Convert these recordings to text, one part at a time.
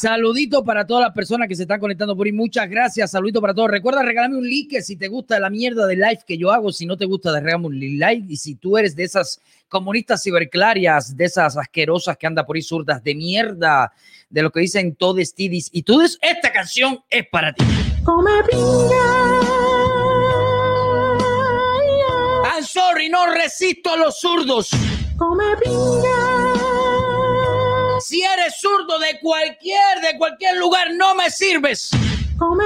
Saludito para todas las personas que se están conectando por ahí. Muchas gracias. Saludito para todos. Recuerda regalarme un like si te gusta la mierda de live que yo hago. Si no te gusta, regálame un like. Y si tú eres de esas comunistas ciberclarias, de esas asquerosas que anda por ahí zurdas de mierda, de lo que dicen todos tidis y tú, esta canción es para ti. Come I'm sorry, no resisto a los zurdos. Come si eres zurdo de cualquier, de cualquier lugar, no me sirves. Come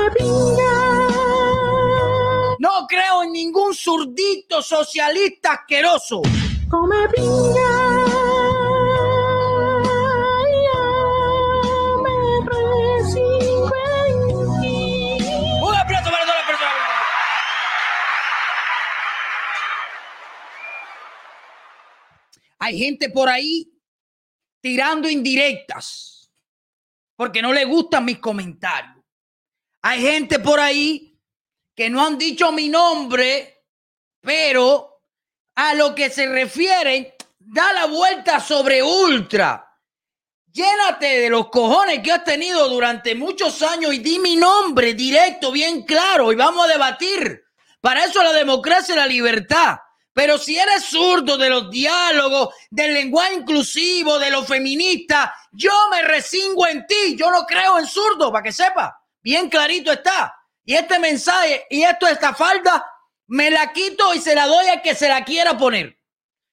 No creo en ningún zurdito socialista asqueroso. Come Un aplauso para todas las personas. Hay gente por ahí tirando indirectas porque no le gustan mis comentarios. Hay gente por ahí que no han dicho mi nombre, pero a lo que se refiere, da la vuelta sobre ultra. Llénate de los cojones que has tenido durante muchos años y di mi nombre directo, bien claro, y vamos a debatir. Para eso la democracia y la libertad. Pero si eres zurdo de los diálogos, del lenguaje inclusivo, de lo feminista, yo me resingo en ti. Yo no creo en zurdo, para que sepa. Bien clarito está. Y este mensaje y esto, esta falda, me la quito y se la doy a que se la quiera poner.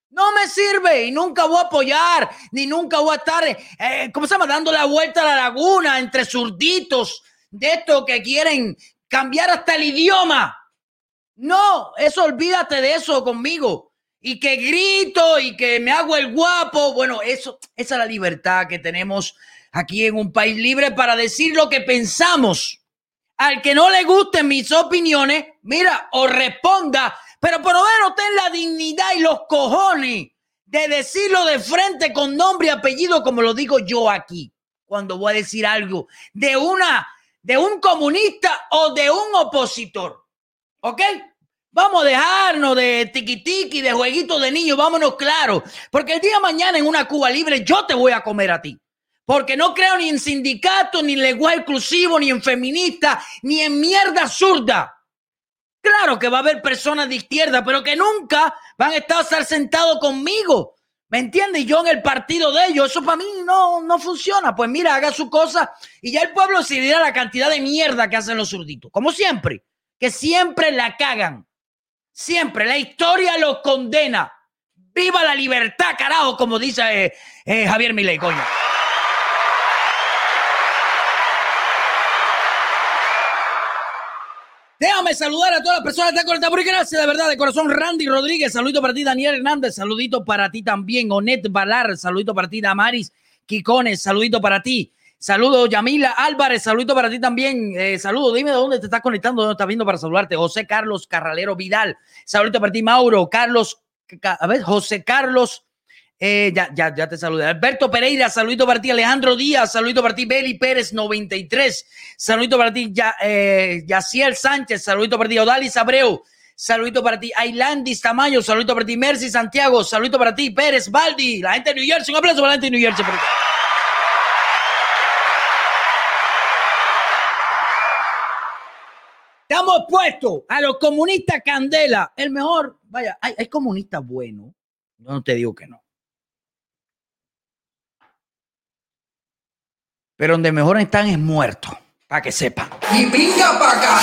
No me sirve y nunca voy a apoyar, ni nunca voy a estar, eh, ¿cómo se llama? Dando la vuelta a la laguna entre zurditos de estos que quieren cambiar hasta el idioma. No, eso olvídate de eso conmigo. Y que grito y que me hago el guapo. Bueno, eso, esa es la libertad que tenemos aquí en un país libre para decir lo que pensamos. Al que no le gusten mis opiniones, mira, o responda, pero por lo menos ten la dignidad y los cojones de decirlo de frente con nombre y apellido, como lo digo yo aquí, cuando voy a decir algo de una, de un comunista o de un opositor. ¿Ok? Vamos a dejarnos de tiquitiqui, de jueguitos de niños, vámonos claro. Porque el día de mañana en una Cuba libre yo te voy a comer a ti. Porque no creo ni en sindicato, ni en lenguaje exclusivo, ni en feminista, ni en mierda zurda. Claro que va a haber personas de izquierda, pero que nunca van a estar sentados conmigo. ¿Me entiendes? Yo en el partido de ellos, eso para mí no, no funciona. Pues mira, haga su cosa y ya el pueblo decidirá la cantidad de mierda que hacen los zurditos. Como siempre, que siempre la cagan. Siempre la historia lo condena. ¡Viva la libertad, carajo! Como dice eh, eh, Javier Milei, coño. Déjame saludar a todas las personas que están conectadas por gracias de verdad de corazón. Randy Rodríguez, saludito para ti. Daniel Hernández, saludito para ti también. Onet Balar, saludito para ti. Damaris Quicones, saludito para ti. Saludos, Yamila Álvarez, saludito para ti también. Eh, saludos, dime de dónde te estás conectando, dónde estás viendo para saludarte. José Carlos Carralero Vidal, saludito para ti, Mauro. Carlos, a ver, José Carlos, eh, ya, ya, ya te saludé. Alberto Pereira, saludito para ti. Alejandro Díaz, saludito para ti. Beli Pérez, 93. Saludito para ti. Ya, eh, Yaciel Sánchez, saludito para ti. Odalis Abreu, saludito para ti. Ailandis Tamayo, saludito para ti. Mercy Santiago, saludito para ti. Pérez Baldi, la gente de New Jersey. Un aplauso para la gente de New Jersey. Estamos puestos a los comunistas Candela. El mejor, vaya, hay, comunistas buenos. Yo no te digo que no. Pero donde mejor están es muertos, para que sepan. Y pinga para acá,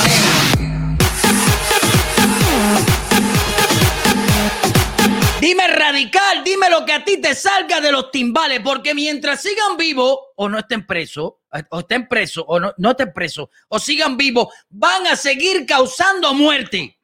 Dime radical, dime lo que a ti te salga de los timbales, porque mientras sigan vivos o no estén presos, o estén presos o no, no estén presos, o sigan vivos, van a seguir causando muerte.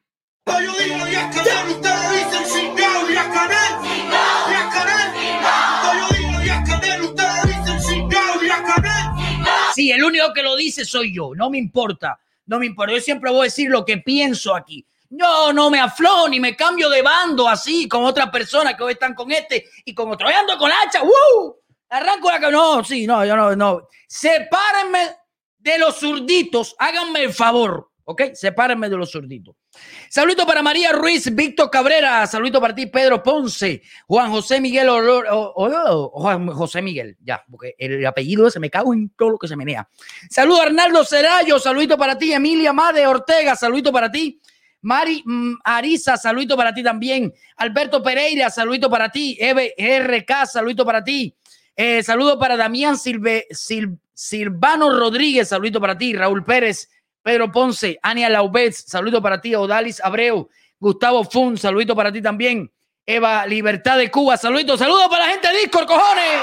Sí, el único que lo dice soy yo, no me importa, no me importa, yo siempre voy a decir lo que pienso aquí. No, no me aflo ni me cambio de bando así con otras personas que hoy están con este y con otro. ando con hacha, ¡uh! Arranco la no, sí, no, yo no, no. Sepárenme de los zurditos, háganme el favor. ¿Ok? Sepárenme de los sorditos. Saludito para María Ruiz, Víctor Cabrera, saludito para ti, Pedro Ponce, Juan José Miguel Olor, Juan José Miguel, ya, porque el apellido ese me cago en todo lo que se menea. Saludo a Arnaldo Cerallo, saludito para ti, Emilia Made Ortega, saludito para ti. Mari mm, Arisa, saludito para ti también. Alberto Pereira, saludito para ti. Eve RK, saludito para ti. Eh, saludo para Damián Silve, Silvano Rodríguez, saludito para ti. Raúl Pérez, Pedro Ponce, Ania Laubez, saludo para ti. Odalis Abreu, Gustavo Fun, saludito para ti también. Eva Libertad de Cuba, saludito, saludo para la gente de Discord, cojones.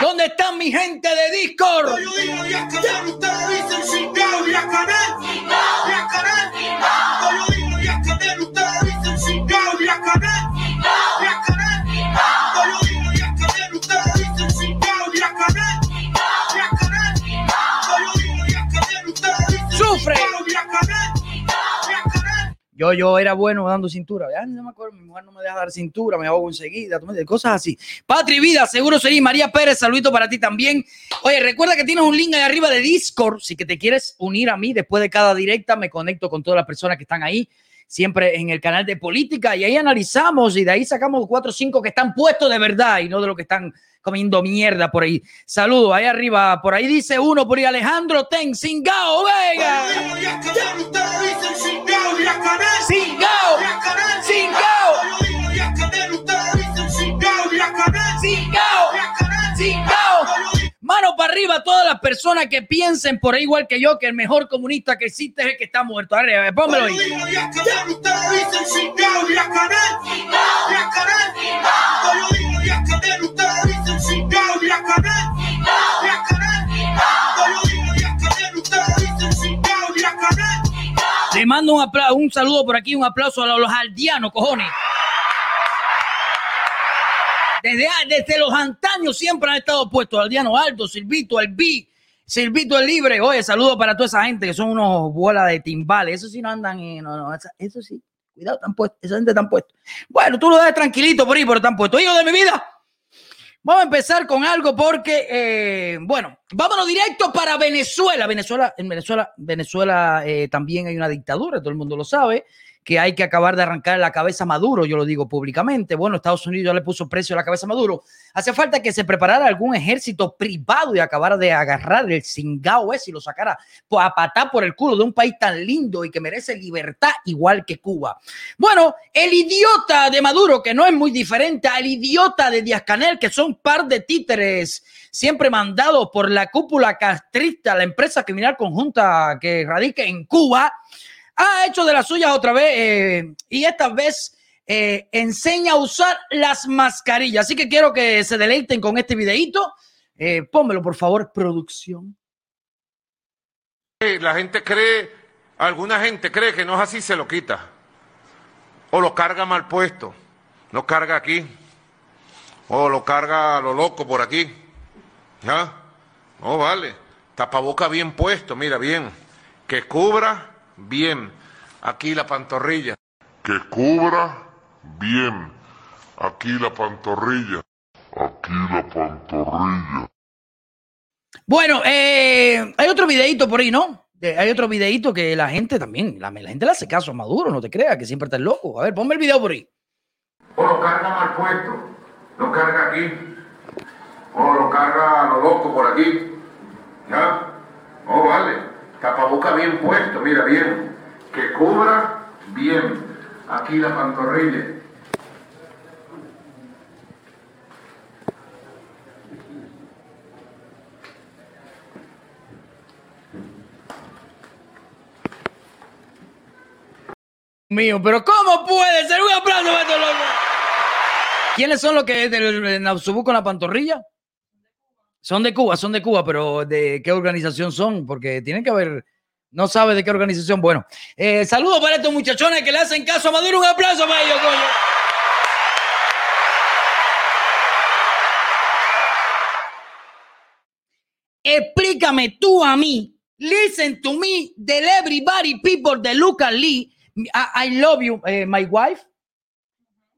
¿Dónde están mi gente de Discord? Yo, yo era bueno dando cintura. Ya no me acuerdo, mi mujer no me deja dar cintura, me hago enseguida, cosas así. Patri Vida, seguro sería María Pérez, saludito para ti también. Oye, recuerda que tienes un link ahí arriba de Discord. Si que te quieres unir a mí después de cada directa, me conecto con todas las personas que están ahí siempre en el canal de política y ahí analizamos y de ahí sacamos cuatro o cinco que están puestos de verdad y no de lo que están comiendo mierda por ahí. Saludos, ahí arriba, por ahí dice uno, por ahí Alejandro Ten, Singao, Mano para arriba todas las personas que piensen por ahí igual que yo que el mejor comunista que existe es el que está muerto. Arriba, pónmelo ahí. Le mando un, un saludo por aquí, un aplauso a los aldeanos, cojones. Desde, desde los antaños siempre han estado puestos. Aldiano Alto, Silvito, el B, Silvito el Libre. Oye, saludo para toda esa gente que son unos bolas de timbales. Eso sí no andan en. No, no, eso sí. Cuidado, están puestos. Esa gente están puestos. Bueno, tú lo das tranquilito por ahí, pero están puestos. Hijo de mi vida. Vamos a empezar con algo porque, eh, bueno, vámonos directo para Venezuela. Venezuela, en Venezuela, Venezuela eh, también hay una dictadura, todo el mundo lo sabe que hay que acabar de arrancar la cabeza a Maduro, yo lo digo públicamente. Bueno, Estados Unidos ya le puso precio a la cabeza a Maduro. Hace falta que se preparara algún ejército privado y acabara de agarrar el cingao ese y lo sacara a patar por el culo de un país tan lindo y que merece libertad igual que Cuba. Bueno, el idiota de Maduro, que no es muy diferente al idiota de Díaz Canel, que son par de títeres siempre mandados por la cúpula castrista, la empresa criminal conjunta que radica en Cuba, ha hecho de las suyas otra vez eh, y esta vez eh, enseña a usar las mascarillas. Así que quiero que se deleiten con este videito. Eh, pónmelo, por favor, producción. La gente cree, alguna gente cree que no es así, se lo quita. O lo carga mal puesto, lo carga aquí. O lo carga a lo loco por aquí. ¿Ya? No vale. Tapaboca bien puesto, mira bien. Que cubra bien aquí la pantorrilla. Que cubra bien aquí la pantorrilla. Aquí la pantorrilla. Bueno, eh, hay otro videito por ahí, ¿no? hay otro videito que la gente también, la, gente le hace caso a Maduro, no te creas, que siempre está loco. A ver, ponme el video por ahí. O lo carga mal puesto, lo carga aquí, o lo carga a lo loco por aquí. ¿Ya? No vale tapaboca bien puesto, mira bien, que cubra bien aquí la pantorrilla. Mío, pero ¿cómo puede ser? Un aplauso para. ¿Quiénes son los que del Nausubu con la pantorrilla? Son de Cuba, son de Cuba, pero ¿de qué organización son? Porque tienen que haber, no sabe de qué organización. Bueno, eh, saludos para estos muchachones que le hacen caso a Maduro. Un aplauso para ellos, coño. Explícame tú a mí. Listen to me, the everybody people de Lucas Lee. I, love you, eh, my wife.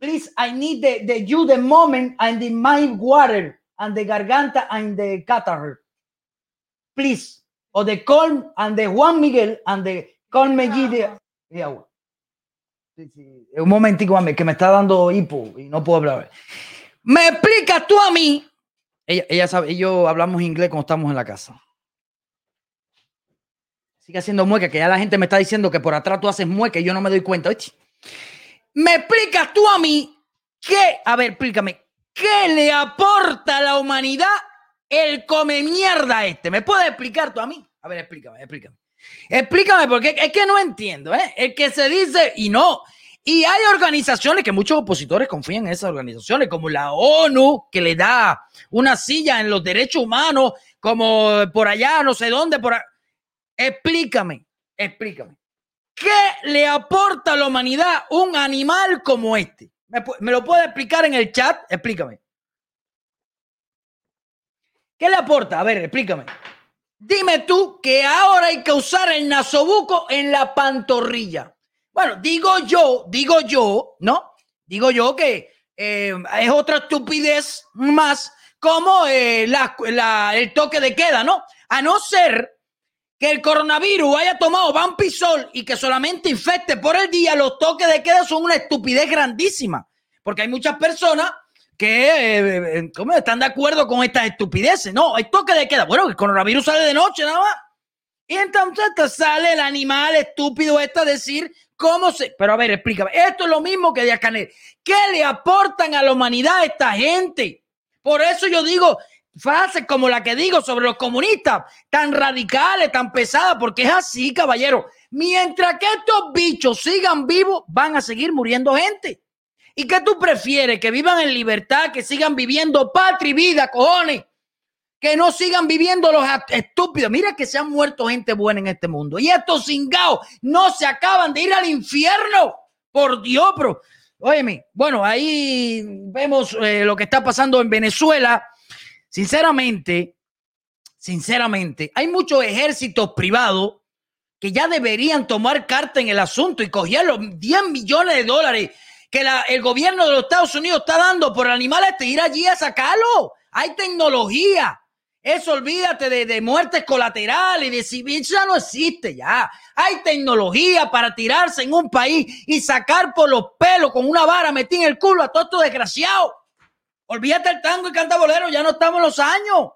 Please, I need the you the moment and the my water and the garganta and the catarrh. Please. o de Colm and de Juan Miguel and de Colm Mellí de, de agua. Sí, sí. Un momentico, mami, que me está dando hipo y no puedo hablar. Me explicas tú a mí. Ella, ella sabe, y yo hablamos inglés cuando estamos en la casa. Sigue haciendo mueca, que ya la gente me está diciendo que por atrás tú haces mueca y yo no me doy cuenta. Me explicas tú a mí qué, a ver, explícame, ¿qué le aporta a la humanidad el come mierda este? ¿Me puedes explicar tú a mí? A ver, explícame, explícame. Explícame, porque es que no entiendo, ¿eh? El que se dice, y no, y hay organizaciones que muchos opositores confían en esas organizaciones, como la ONU, que le da una silla en los derechos humanos, como por allá, no sé dónde, por Explícame, explícame. ¿Qué le aporta a la humanidad un animal como este? ¿Me, lo puede explicar en el chat? Explícame. ¿Qué le aporta? A ver, explícame. Dime tú que ahora hay que usar el nasobuco en la pantorrilla. Bueno, digo yo, digo yo, ¿no? Digo yo que eh, es otra estupidez más como eh, la- la- el toque de queda, ¿no? A no ser que el coronavirus haya tomado vampisol y que solamente infecte por el día, los toques de queda son una estupidez grandísima. Porque hay muchas personas que eh, eh, ¿cómo? están de acuerdo con estas estupideces. No, hay toque de queda. Bueno, el coronavirus sale de noche nada más. Y entonces sale el animal estúpido este a decir cómo se... Pero a ver, explícame. Esto es lo mismo que Díaz Canel. ¿Qué le aportan a la humanidad a esta gente? Por eso yo digo frases como la que digo sobre los comunistas, tan radicales, tan pesadas, porque es así, caballero. Mientras que estos bichos sigan vivos, van a seguir muriendo gente. ¿Y qué tú prefieres? Que vivan en libertad, que sigan viviendo patria y vida, cojones. Que no sigan viviendo los estúpidos. Mira que se han muerto gente buena en este mundo. Y estos cingados no se acaban de ir al infierno. Por Dios, bro. Óyeme, bueno, ahí vemos eh, lo que está pasando en Venezuela. Sinceramente, sinceramente, hay muchos ejércitos privados que ya deberían tomar carta en el asunto y coger los 10 millones de dólares que el gobierno de los Estados Unidos está dando por animales, este, ir allí a sacarlo. Hay tecnología. Eso olvídate de, muertes colaterales, de civil, ya no existe ya. Hay tecnología para tirarse en un país y sacar por los pelos con una vara metida en el culo a todos estos desgraciados. Olvídate el tango y canta bolero, ya no estamos en los años.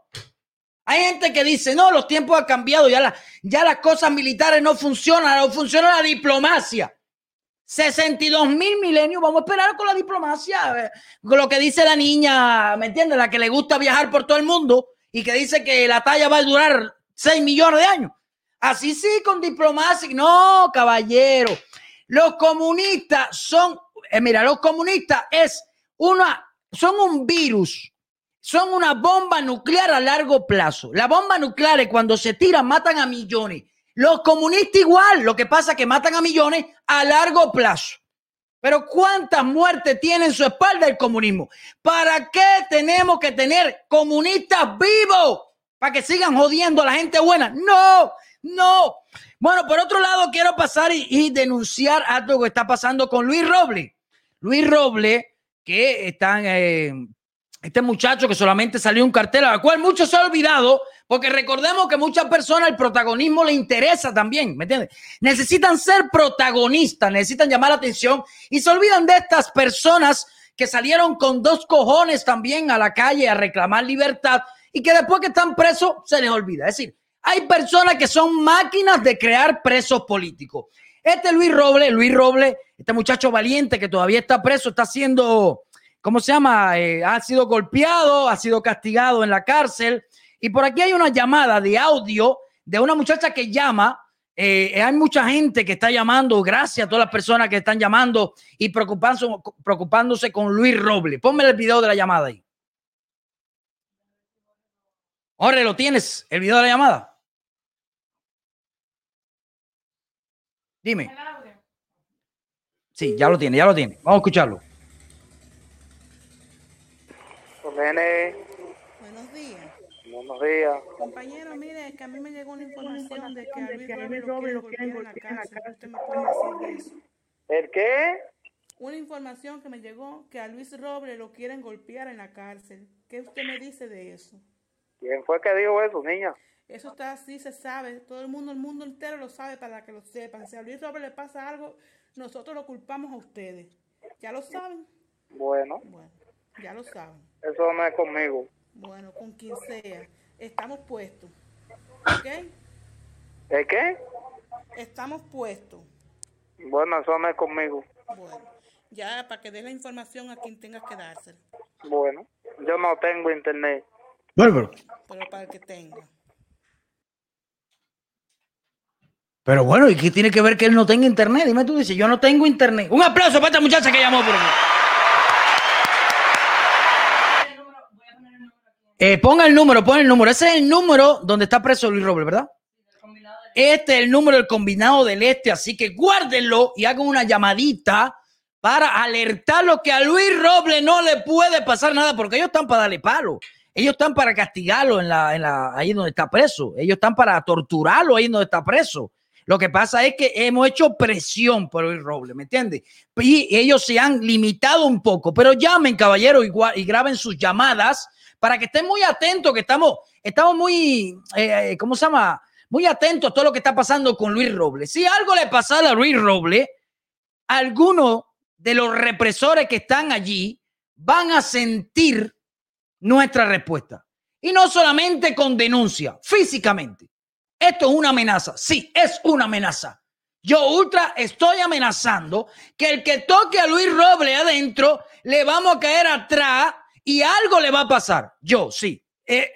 Hay gente que dice, no, los tiempos han cambiado, ya, la- ya las cosas militares no funcionan, no funciona la diplomacia. 62 mil milenios, vamos a esperar con la diplomacia, con lo que dice la niña, ¿me entiendes? La que le gusta viajar por todo el mundo y que dice que la talla va a durar 6 millones de años. Así sí, con diplomacia. No, caballero. Los comunistas son, eh, mira, los comunistas es una, son un virus, son una bomba nuclear a largo plazo. La bomba nuclear es cuando se tiran, matan a millones. Los comunistas igual, lo que pasa es que matan a millones a largo plazo. Pero ¿cuántas muertes tiene en su espalda el comunismo? ¿Para qué tenemos que tener comunistas vivos? ¿Para que sigan jodiendo a la gente buena? No, no. Bueno, por otro lado, quiero pasar y, y denunciar algo que está pasando con Luis Roble. Luis Roble, que están, eh, este muchacho que solamente salió un cartel, al cual muchos se han olvidado, porque recordemos que muchas personas el protagonismo le interesa también, ¿me entiendes? Necesitan ser protagonistas, necesitan llamar la atención y se olvidan de estas personas que salieron con dos cojones también a la calle a reclamar libertad y que después que están presos se les olvida. Es decir, hay personas que son máquinas de crear presos políticos. Este Luis Roble, Luis Roble, este muchacho valiente que todavía está preso, está siendo, ¿cómo se llama? Eh, ha sido golpeado, ha sido castigado en la cárcel. Y por aquí hay una llamada de audio de una muchacha que llama. Eh, hay mucha gente que está llamando, gracias a todas las personas que están llamando y preocupándose, preocupándose con Luis Roble. Ponme el video de la llamada ahí. Jorge, ¿lo tienes? ¿El video de la llamada? Dime. Sí, ya lo tiene, ya lo tiene. Vamos a escucharlo. Buenos días. buenos días. Compañero, mire, que a mí me llegó una información de que a Luis Robles lo quieren golpear en la cárcel. ¿Usted me puede decir de eso? ¿El qué? Una información que me llegó que a Luis Robles lo quieren golpear en la cárcel. ¿Qué usted me dice de eso? ¿Quién fue que dijo eso, niña? Eso está así, se sabe. Todo el mundo, el mundo entero lo sabe para que lo sepan. Si a Luis Robles le pasa algo, nosotros lo culpamos a ustedes. ¿Ya lo saben? Bueno, Bueno, ya lo saben. eso no es conmigo. Bueno, con quien sea. Estamos puestos. ¿Ok? ¿El qué? Estamos puestos. Bueno, eso no es conmigo. Bueno, ya para que des la información a quien tengas que dársela. Bueno, yo no tengo internet. Bueno, pero, Pero para el que tenga. Pero bueno, ¿y qué tiene que ver que él no tenga internet? Dime tú, dices, yo no tengo internet. Un aplauso para esta muchacha que llamó por aquí. Eh, ponga el número, pon el número. Ese es el número donde está preso Luis Robles, ¿verdad? Este es el número del combinado del este, así que guárdenlo y hagan una llamadita para alertarlo que a Luis Robles no le puede pasar nada, porque ellos están para darle palo. Ellos están para castigarlo en la, en la, ahí donde está preso. Ellos están para torturarlo ahí donde está preso. Lo que pasa es que hemos hecho presión por Luis Robles, ¿me entiendes? Y ellos se han limitado un poco, pero llamen, caballero, y, graben sus llamadas para que estén muy atentos, que estamos, estamos muy, eh, eh, ¿cómo se llama? Muy atentos a todo lo que está pasando con Luis Robles. Si algo le pasara a Luis Robles, algunos de los represores que están allí van a sentir nuestra respuesta. Y no solamente con denuncia, físicamente. Esto es una amenaza. Sí, es una amenaza. Yo, Ultra, estoy amenazando que el que toque a Luis Robles adentro, le vamos a caer atrás y algo le va a pasar. Yo, sí. Eh,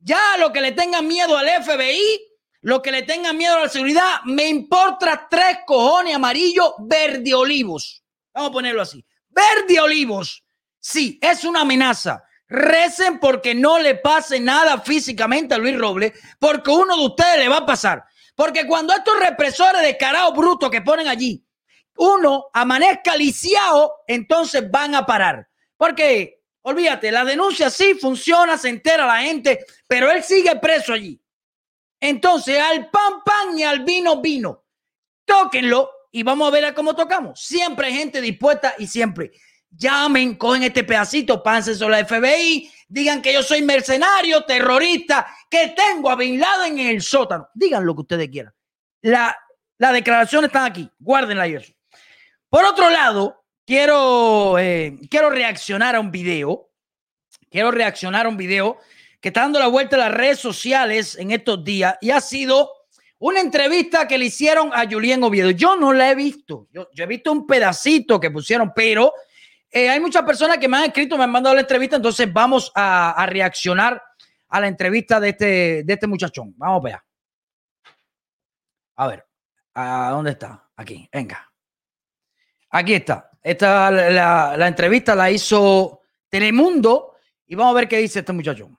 ya lo que le tengan miedo al FBI, lo que le tengan miedo a la seguridad, me importa tres cojones amarillos verde olivos. Vamos a ponerlo así. Verde olivos. Sí, es una amenaza. Recen porque no le pase nada físicamente a Luis Robles, porque uno de ustedes le va a pasar. Porque cuando estos represores de carajo bruto que ponen allí, uno amanezca lisiado, entonces van a parar. Porque, olvídate, la denuncia sí funciona, se entera la gente, pero él sigue preso allí. Entonces, al pan, pan y al vino, vino. Tóquenlo y vamos a ver a cómo tocamos. Siempre hay gente dispuesta y siempre llamen, cogen este pedacito, pánsenselo la FBI, digan que yo soy mercenario, terrorista, que tengo a Bin Laden en el sótano. Digan lo que ustedes quieran. La, las declaraciones están aquí, guárdenla y eso. Por otro lado, quiero, eh, quiero reaccionar a un video. Quiero reaccionar a un video que está dando la vuelta a las redes sociales en estos días y ha sido una entrevista que le hicieron a Julián Oviedo. Yo no la he visto. Yo he visto un pedacito que pusieron, pero eh, hay muchas personas que me han escrito, me han mandado la entrevista, entonces vamos a, reaccionar a la entrevista de este, de este muchachón. Vamos para allá. A ver, ¿a dónde está? Aquí, venga. Aquí está. Esta, la, la- entrevista la hizo Telemundo y vamos a ver qué dice este muchacho.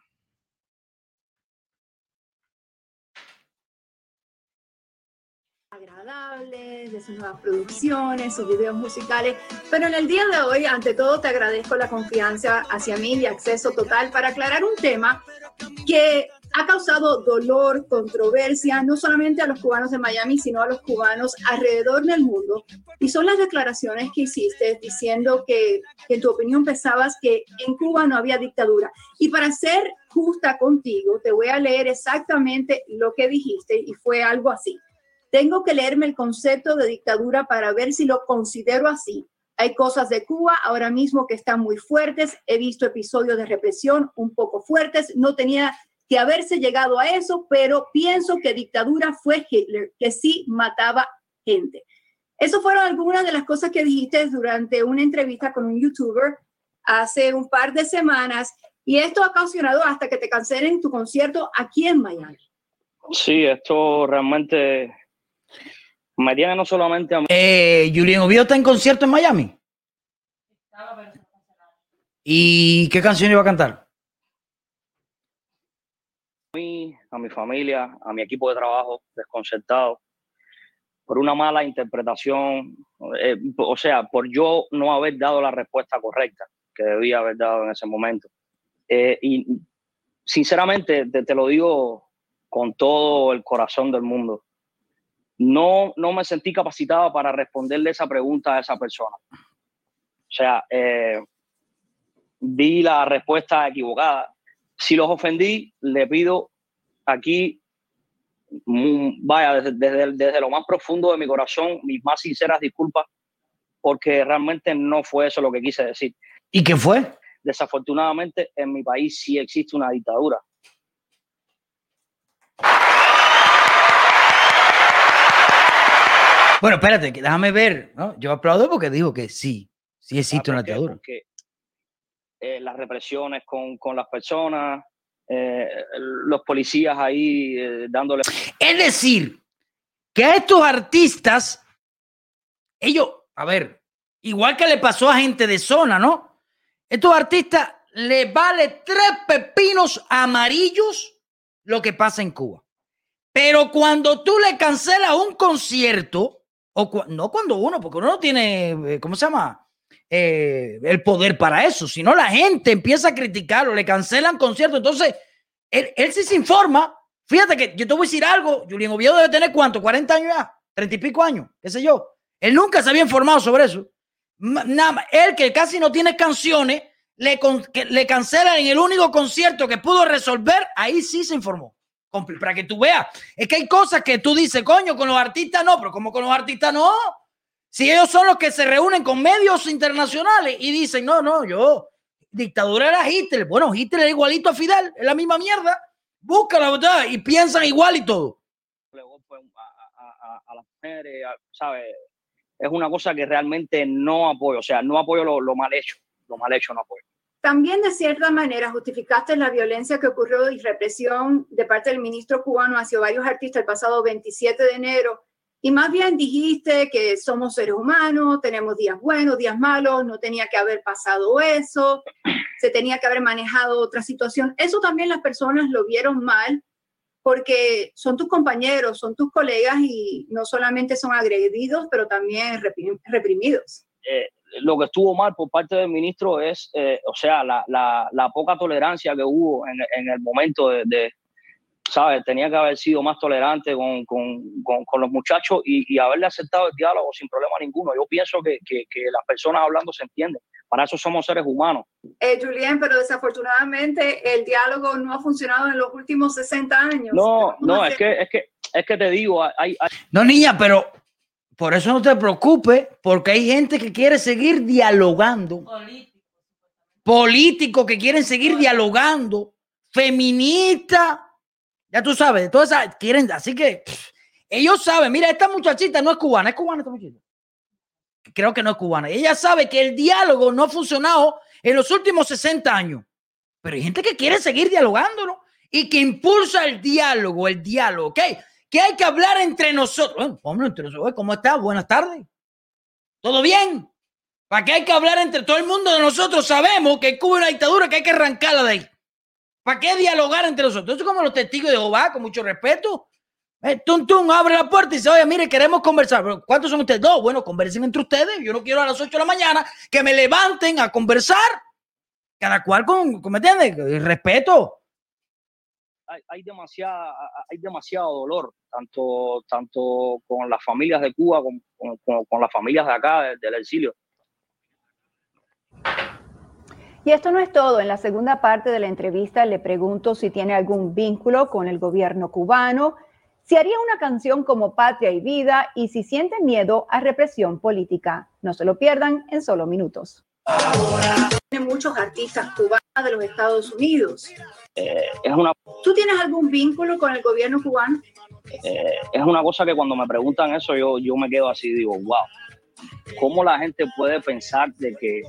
De sus nuevas producciones, sus videos musicales. Pero en el día de hoy, ante todo, te agradezco la confianza hacia mí y acceso total para aclarar un tema que ha causado dolor, controversia, no solamente a los cubanos de Miami, sino a los cubanos alrededor del mundo. Y son las declaraciones que hiciste diciendo que, que en tu opinión pensabas que en Cuba no había dictadura. Y para ser justa contigo, te voy a leer exactamente lo que dijiste y fue algo así. Tengo que leerme el concepto de dictadura para ver si lo considero así. Hay cosas de Cuba ahora mismo que están muy fuertes. He visto episodios de represión un poco fuertes. No tenía que haberse llegado a eso, pero pienso que dictadura fue Hitler, que sí mataba gente. Eso fueron algunas de las cosas que dijiste durante una entrevista con un youtuber hace un par de semanas y esto ha ocasionado hasta que te cancelen tu concierto aquí en Miami. Sí, esto realmente me tiene no solamente a mí, Eh, Julián Oviedo está en concierto en Miami. ¿Y qué canción iba a cantar? a mi familia, a mi equipo de trabajo desconcertado por una mala interpretación, eh, o sea, por yo no haber dado la respuesta correcta que debía haber dado en ese momento. Eh, y sinceramente, te, te lo digo con todo el corazón del mundo, no, no me sentí capacitado para responderle esa pregunta a esa persona. O sea, eh, di la respuesta equivocada. Si los ofendí, le pido aquí mm, vaya, desde, desde, desde lo más profundo de mi corazón, mis más sinceras disculpas, porque realmente no fue eso lo que quise decir. ¿Y qué fue? Desafortunadamente, en mi país sí existe una dictadura. Bueno, espérate, déjame ver. ¿no? Yo aplaudo porque digo que sí, sí existe una dictadura. Eh, las represiones con, con las personas, eh, los policías ahí eh, dándole Es decir, que a estos artistas, ellos, a ver, igual que le pasó a gente de zona, ¿no? Estos artistas les vale tres pepinos amarillos lo que pasa en Cuba. Pero cuando tú le cancelas un concierto, o no cuando uno, porque uno no tiene, eh, ¿cómo se llama? Eh, el poder para eso, sino la gente empieza a criticarlo, le cancelan conciertos. Entonces, él, él sí se informa. Fíjate que yo te voy a decir algo, Julián Oviedo debe tener cuánto, 40 años ya, 30 y pico años, qué sé yo. Él nunca se había informado sobre eso. Nada él que casi no tiene canciones, le, con- le cancelan en el único concierto que pudo resolver, ahí sí se informó. Para que tú veas, es que hay cosas que tú dices, coño, con los artistas no, pero como con los artistas no. Si ellos son los que se reúnen con medios internacionales y dicen, no, no, yo, dictadura era Hitler. Bueno, Hitler era igualito a Fidel, es la misma mierda. Búscalo, ¿verdad? Y piensan igual y todo. golpes a, las mujeres, ¿sabes? Es una cosa que realmente no apoyo, o sea, no apoyo lo mal hecho, lo mal hecho no apoyo. También de cierta manera justificaste la violencia que ocurrió y represión de parte del ministro cubano hacia varios artistas el pasado 27 de enero. Y más bien dijiste que somos seres humanos, tenemos días buenos, días malos, no tenía que haber pasado eso, se tenía que haber manejado otra situación. Eso también las personas lo vieron mal porque son tus compañeros, son tus colegas y no solamente son agredidos, pero también reprim- reprimidos. Eh, lo que estuvo mal por parte del ministro es, eh, o sea, la, la- la poca tolerancia que hubo en, en el momento de, de, ¿sabes? Tenía que haber sido más tolerante con, con- con- con los muchachos y, y haberle aceptado el diálogo sin problema ninguno. Yo pienso que, que- que las personas hablando se entienden. Para eso somos seres humanos. Eh, Julián, pero desafortunadamente el diálogo no ha funcionado en los últimos 60 años. No, ¿Qué vamos no, a es que, es que, es que te digo, hay, hay- No, niña, pero por eso no te preocupes, porque hay gente que quiere seguir dialogando. Políticos que quieren seguir dialogando. Feministas. Ya tú sabes, todas esas quieren, así que ellos saben, mira, esta muchachita no es cubana, es cubana esta muchachita. Creo que no es cubana. Ella sabe que el diálogo no ha funcionado en los últimos 60 años. Pero hay gente que quiere seguir dialogándolo y que impulsa el diálogo, el diálogo, ¿ok? Que hay que hablar entre nosotros. Bueno, hombre, entre nosotros. ¿Cómo estás? Buenas tardes. ¿Todo bien? ¿Para qué hay que hablar entre todo el mundo de nosotros? Sabemos que Cuba es una dictadura que hay que arrancarla de ahí. ¿Para qué dialogar entre nosotros? Eso es como los testigos de Jehová, con mucho respeto. Eh, tum, tum, abre la puerta y dice, oye, mire, queremos conversar. ¿Cuántos son ustedes? Dos. Bueno, conversen entre ustedes. Yo no quiero a las 8 de la mañana que me levanten a conversar. Cada cual con, con ¿me entiendes? Respeto. hay, hay, hay demasiado dolor, tanto, tanto con las familias de Cuba como con, con, las familias de acá, del exilio. Y esto no es todo. En la segunda parte de la entrevista le pregunto si tiene algún vínculo con el gobierno cubano, si haría una canción como Patria y Vida y si siente miedo a represión política. No se lo pierdan en solo minutos. Tiene muchos artistas cubanos de los Estados Unidos. Eh, es una, ¿Tú tienes algún vínculo con el gobierno cubano? eh, es una cosa que cuando me preguntan eso yo, yo me quedo así, digo, wow, ¿cómo la gente puede pensar de que,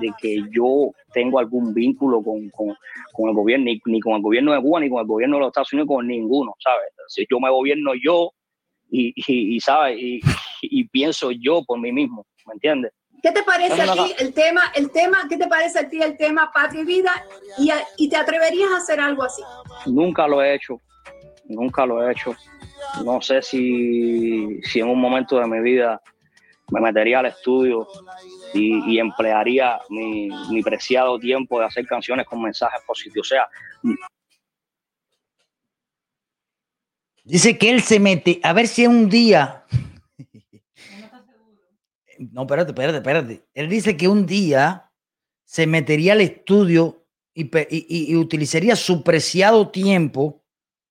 de que yo tengo algún vínculo con, con, con el gobierno, ni, ni, con el gobierno de Cuba, ni con el gobierno de los Estados Unidos, con ninguno, ¿sabes? Si yo me gobierno yo y, y, y ¿sabes? Y, y, pienso yo por mí mismo, ¿me entiendes? ¿Qué te parece a ti el tema, el tema, qué te parece a ti el tema patria y vida? Y, y te atreverías a hacer algo así? Nunca lo he hecho, nunca lo he hecho. No sé si, si en un momento de mi vida me metería al estudio y, y emplearía mi, mi, preciado tiempo de hacer canciones con mensajes positivos. O sea, dice que él se mete, a ver si un día. No, espérate, espérate, espérate. Él dice que un día se metería al estudio y, y, y utilizaría su preciado tiempo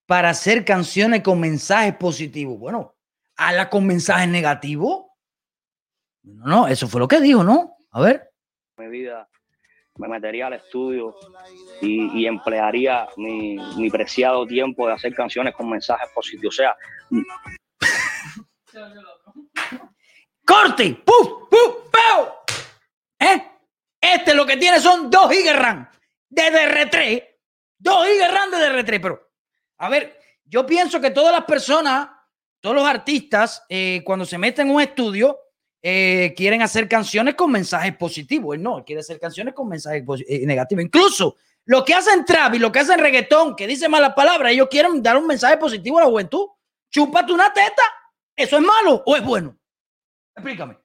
para hacer canciones con mensajes positivos. Bueno, hazla con mensajes negativos. No, no, eso fue lo que dijo, ¿no? A ver. mi vida me metería al estudio y, y emplearía mi, mi preciado tiempo de hacer canciones con mensajes positivos. O sea, ¡Corte! ¡Puf! ¡Puf! ¡Pau! ¿Eh? Este lo que tiene son dos Higerran de DR3. Dos Higerran de DR3. Pero, a ver, yo pienso que todas las personas, todos los artistas, eh, cuando se meten en un estudio, eh, quieren hacer canciones con mensajes positivos. Él no, quiere hacer canciones con mensajes eh, negativos. Incluso lo que hacen trap y lo que hacen reggaetón, que dice malas palabras, ellos quieren dar un mensaje positivo a la juventud. Chúpate una teta. ¿Eso es malo o es bueno? Explícame.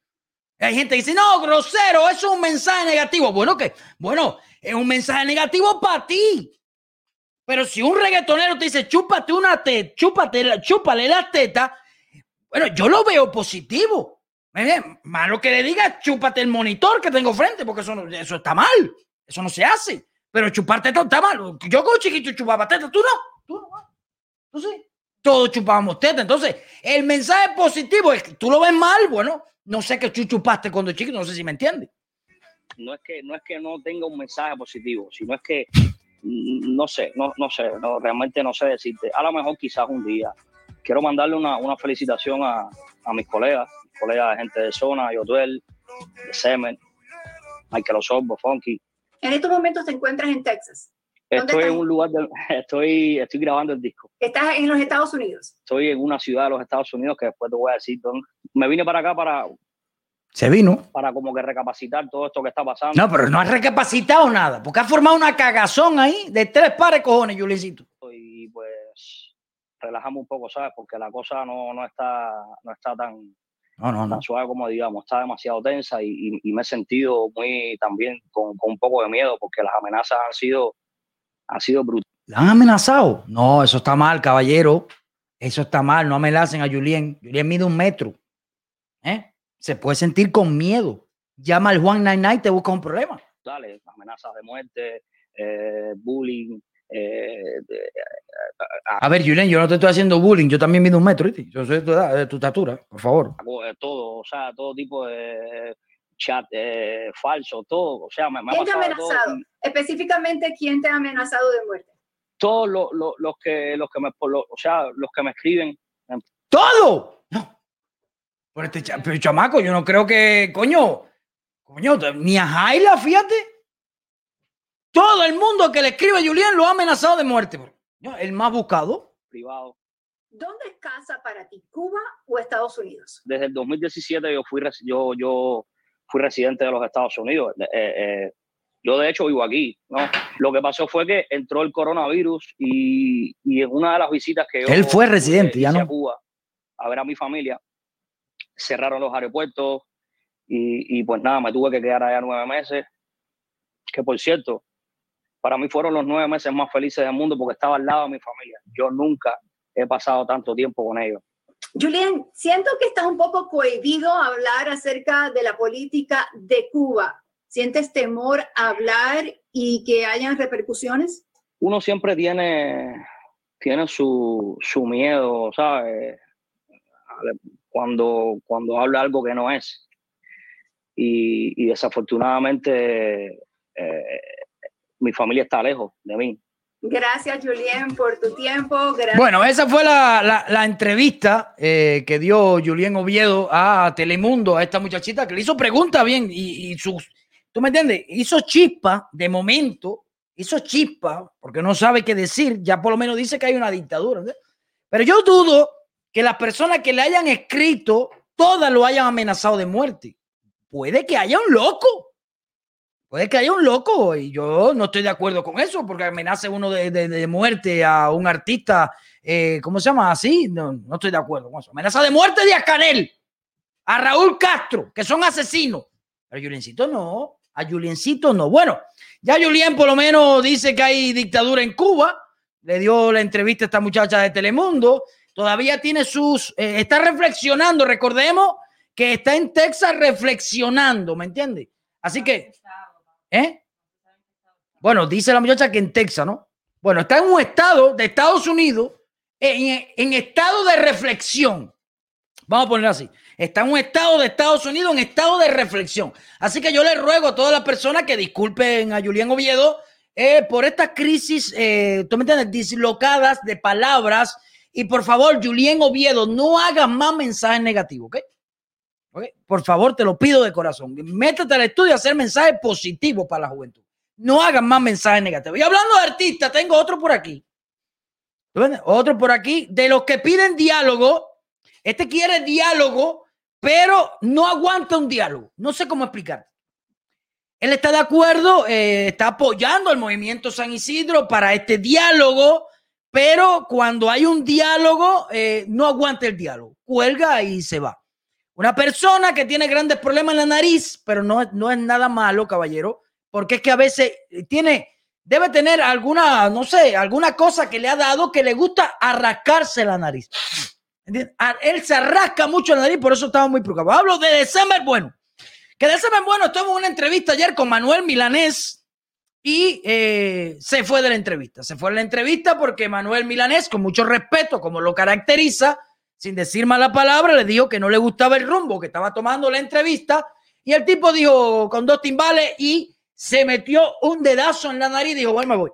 Hay gente que dice, no, grosero, eso es un mensaje negativo. Bueno, que, bueno, es un mensaje negativo para ti. Pero si un reggaetonero te dice, chúpate una teta, chúpate, chúpale la teta, bueno, yo lo veo positivo. ¿Me entiendes? Malo que le diga, chúpate el monitor que tengo frente, porque eso, no- eso está mal. Eso no se hace. Pero chuparte está mal. Yo como chiquito chupaba teta, tú no. Tú no. Tú sí. Todos chupábamos teta. Entonces, el mensaje positivo es que tú lo ves mal, bueno, no sé que tú chupaste cuando chiquito, no sé si me entiendes. no es que no es que no tenga un mensaje positivo, sino es que mm, no sé, no, no sé, no, realmente no sé decirte. A lo mejor quizás un día. Quiero mandarle una, una felicitación a, a mis colegas, mis colegas de gente de zona, Yotuel, de Semen, Michael Osorbo, Funky. En estos momentos te encuentras en Texas. ¿Dónde Estoy en un lugar, de- estoy, estoy grabando el disco. Estás en los Estados Unidos. Estoy en una ciudad de los Estados Unidos que después te voy a decir dónde. Me vine para acá para, Se vino. para como que recapacitar todo esto que está pasando. No, pero no has recapacitado nada, porque has formado una cagazón ahí de tres pares cojones, Julincito. y pues relajamos un poco, ¿sabes? Porque la cosa no, no está no está tan, No, no, no. tan suave como digamos, está demasiado tensa y, y- y me he sentido muy también con, con un poco de miedo porque las amenazas han sido han sido brutales. ¿La han amenazado? No, eso está mal, caballero. Eso está mal. No amenacen a Julien. Julien mide un metro. ¿Eh? Se puede sentir con miedo. Llama al Juan Night Night, te busca un problema. amenazas de muerte, eh, bullying, eh, de- A ver, Julien, yo no te estoy haciendo bullying. Yo también mido un metro. ¿viste? Yo soy de tu, edad, de tu estatura, por favor. eh, todo, o sea, todo tipo de chat eh, falso, todo, o sea, me, me ha ¿Quién te ha todo. amenazado? Específicamente, ¿quién te ha amenazado de muerte? todos los, los, los que los que me o sea los que me escriben ¡Todo! No. Por este cha- pero chamaco, yo no creo que, coño, coño, ni a Jaila, fíjate. Todo el mundo que le escribe a Julián lo ha amenazado de muerte. bro. El más buscado. privados ¿Dónde es casa para ti, Cuba o Estados Unidos? desde el 2017 yo fui yo yo fui residente de los Estados Unidos Eh, eh, yo de hecho vivo aquí no lo que pasó fue que entró el coronavirus y, y en una de las visitas que yo Él fue residente, ya hice a no. Cuba a ver a mi familia cerraron los aeropuertos y, y pues nada me tuve que quedar allá nueve meses que por cierto para mí fueron los nueve meses más felices del mundo porque estaba al lado de mi familia. Yo nunca he pasado tanto tiempo con ellos Julián, siento que estás un poco cohibido a hablar acerca de la política de Cuba. ¿Sientes temor a hablar y que hayan repercusiones? uno siempre tiene, tiene su, su miedo, ¿sabes? Cuando, cuando habla algo que no es. Y, y desafortunadamente eh, mi familia está lejos de mí. Gracias, Julián, por tu tiempo. Bueno, esa fue la, la- entrevista eh, que dio Julián Oviedo a Telemundo, a esta muchachita que le hizo preguntas bien y, sus, ¿tú me entiendes? Hizo chispa de momento, hizo chispa porque no sabe qué decir, ya por lo menos dice que hay una dictadura. ¿entiendes? Pero yo dudo que las personas que le hayan escrito, todas lo hayan amenazado de muerte. Puede que haya un loco. Puede que haya un loco y yo no estoy de acuerdo con eso porque amenace uno de, de- muerte a un artista, eh, ¿cómo se llama? Así, no, no estoy de acuerdo con eso. Amenaza de muerte de Acanel, a Raúl Castro, que son asesinos. Pero Juliencito no, a Juliencito no. Bueno, ya Julien por lo menos dice que hay dictadura en Cuba, le dio la entrevista a esta muchacha de Telemundo, todavía tiene sus, eh, está reflexionando, recordemos que está en Texas reflexionando, ¿me entiendes? Así que... ¿Eh? Bueno, dice la muchacha que en Texas, ¿no? Bueno, está en un estado de Estados Unidos en, estado de reflexión. Vamos a ponerlo así. Está en un estado de Estados Unidos, en estado de reflexión. Así que yo le ruego a todas las personas que disculpen a Julián Oviedo eh, por esta crisis, eh, tú me entiendes, dislocadas de palabras. Y por favor, Julián Oviedo, no hagas más mensajes negativos, ¿ok? Por favor, te lo pido de corazón. Métete al estudio a hacer mensajes positivos para la juventud. No hagas más mensajes negativos. Y hablando de artistas, tengo otro por aquí. Otro por aquí. De los que piden diálogo, este quiere diálogo, pero no aguanta un diálogo. No sé cómo explicar. Él está de acuerdo, eh, está apoyando al movimiento San Isidro para este diálogo, pero cuando hay un diálogo, eh, no aguanta el diálogo, cuelga y se va. Una persona que tiene grandes problemas en la nariz, pero no, no es nada malo, caballero, porque es que a veces tiene, debe tener alguna, no sé, alguna cosa que le ha dado que le gusta arrascarse la nariz. Él se arrasca mucho la nariz, por eso estaba muy preocupado. Hablo de December Bueno. Que December Bueno estuvo en una entrevista ayer con Manuel Milanés y eh, se fue de la entrevista. Se fue de la entrevista porque Manuel Milanés, con mucho respeto, como lo caracteriza, sin decir mala palabra, le dijo que no le gustaba el rumbo que estaba tomando la entrevista. Y el tipo dijo con dos timbales y se metió un dedazo en la nariz y dijo, bueno, me voy.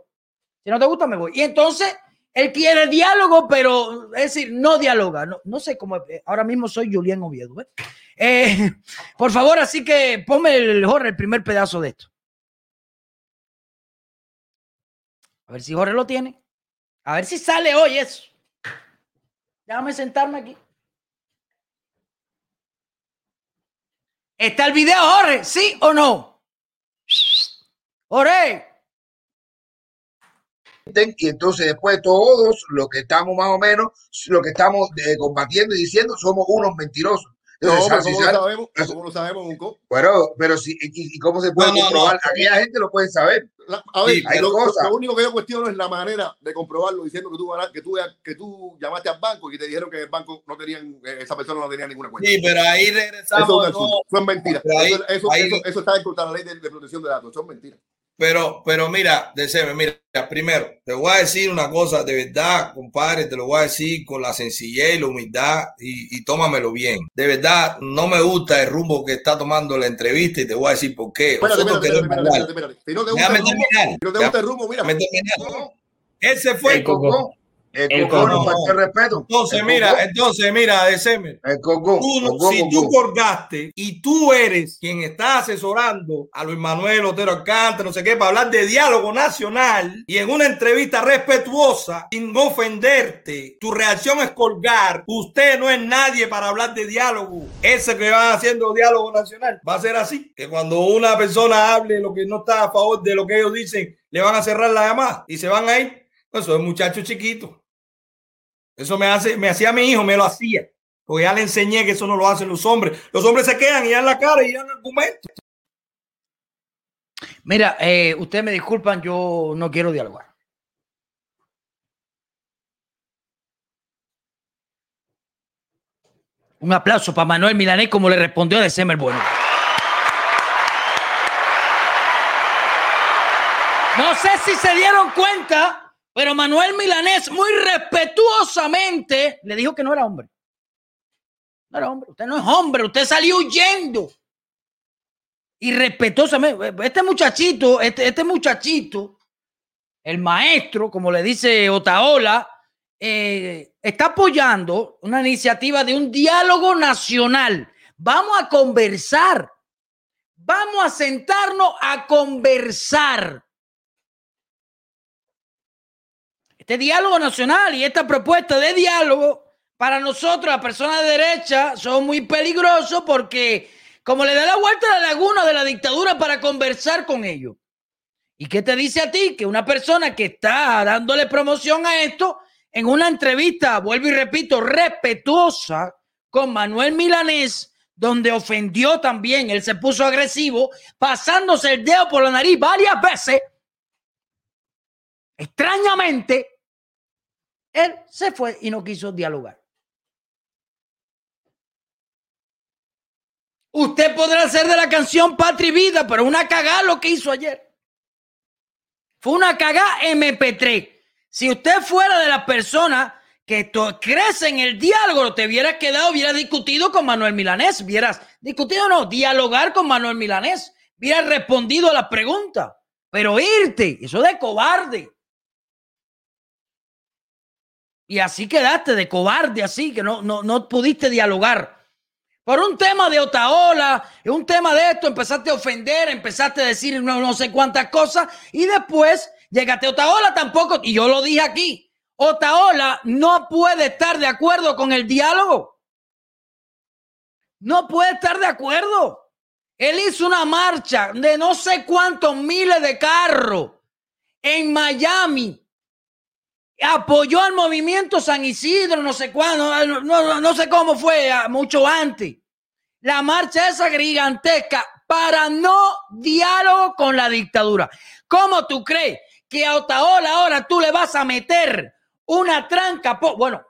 Si no te gusta, me voy. Y entonces él quiere diálogo, pero es decir, no dialoga. No, no sé cómo. eh, Ahora mismo soy Julián Oviedo. ¿eh? Eh, por favor, así que ponme el Jorge el primer pedazo de esto. A ver si Jorge lo tiene. A ver si sale hoy eso. Déjame sentarme aquí. ¿Está el video, Jorge? ¿Sí o no? Jorge. y entonces después todos los que estamos más o menos, lo que estamos eh, combatiendo y diciendo, somos unos mentirosos. No, pero ¿cómo lo sabemos? ¿Cómo lo sabemos? Bueno, pero si, y, y cómo se puede No, no, no. comprobar? Aquella gente lo puede saber. La- a ver, Sí, lo, único que yo cuestiono es la manera de comprobarlo diciendo que tú, que tú, que tú llamaste al banco y te dijeron que el banco no tenían, eh, esa persona no tenía ninguna cuenta. Sí, pero ahí Eso regresamos. es no. Son mentiras. Pero ahí- eso, eso, ahí- eso- eso está en contra de la ley de, de protección de datos. Son mentiras. Pero, pero mira, Deceme, mira, primero, te voy a decir una cosa, de verdad, compadre, te lo voy a decir con la sencillez y la humildad y, y tómamelo bien. De verdad, no me gusta el rumbo que está tomando la entrevista y te voy a decir por qué. Espérate, espérate, espérate, espérate, espérate. Si no te gusta Déjame el rumbo, terminar. si no te gusta el rumbo, mira. Déjame terminar. Él se fue. El Cocó. El El Cocó no respeto. Entonces, El mira, Cocó. entonces, mira, Deceme. El Cocó. Tú no- Cocó, si tú colgaste y tú eres quien está asesorando a Luis Manuel Otero Alcántara, no sé qué, para hablar de diálogo nacional y en una entrevista respetuosa, sin ofenderte, tu reacción es colgar. Usted no es nadie para hablar de diálogo. Ese que va haciendo diálogo nacional va a ser así, que cuando una persona hable lo que no está a favor de lo que ellos dicen, le van a cerrar la llamada y se van a ir. Eso es muchacho chiquito. Eso me hace, me hacía mi hijo, me lo hacía. Porque ya le enseñé que eso no lo hacen los hombres. Los hombres se quedan y dan la cara y dan argumentos. Mira, eh, ustedes me disculpan, yo no quiero dialogar. Un aplauso para Manuel Milanés como le respondió a December Bueno. No sé si se dieron cuenta, pero Manuel Milanés muy respetuosamente le dijo que no era hombre. No era hombre, usted no es hombre, usted salió huyendo. Y respetuosamente, este muchachito, este, este muchachito, el maestro, como le dice Otaola, eh, está apoyando una iniciativa de un diálogo nacional. Vamos a conversar. Vamos a sentarnos a conversar. Este diálogo nacional y esta propuesta de diálogo para nosotros, las personas de derecha, son muy peligrosos porque como le da la vuelta a la laguna de la dictadura para conversar con ellos. ¿Y qué te dice a ti? Que una persona que está dándole promoción a esto en una entrevista, vuelvo y repito, respetuosa con Manuel Milanés, donde ofendió también, él se puso agresivo, pasándose el dedo por la nariz varias veces. Extrañamente, él se fue y no quiso dialogar. Usted podrá hacer de la canción Patria y Vida, pero una cagada lo que hizo ayer. Fue una cagada MP3. Si usted fuera de las personas que crees en el diálogo, te hubieras quedado, hubieras discutido con Manuel Milanés, hubieras discutido, no, dialogar con Manuel Milanés, hubieras respondido a la pregunta, pero irte, eso de cobarde. Y así quedaste de cobarde, así que no, no, no pudiste dialogar. Por un tema de Otaola, un tema de esto, empezaste a ofender, empezaste a decir no, no sé cuántas cosas y después llegaste a Otaola tampoco, y yo lo dije aquí, Otaola no puede estar de acuerdo con el diálogo. No puede estar de acuerdo. Él hizo una marcha de no sé cuántos miles de carros en Miami apoyó al movimiento San Isidro, no sé cuándo, no, sé cómo fue, mucho antes. La marcha esa gigantesca para no diálogo con la dictadura. ¿Cómo tú crees que a Otaola ahora tú le vas a meter una tranca? Bueno,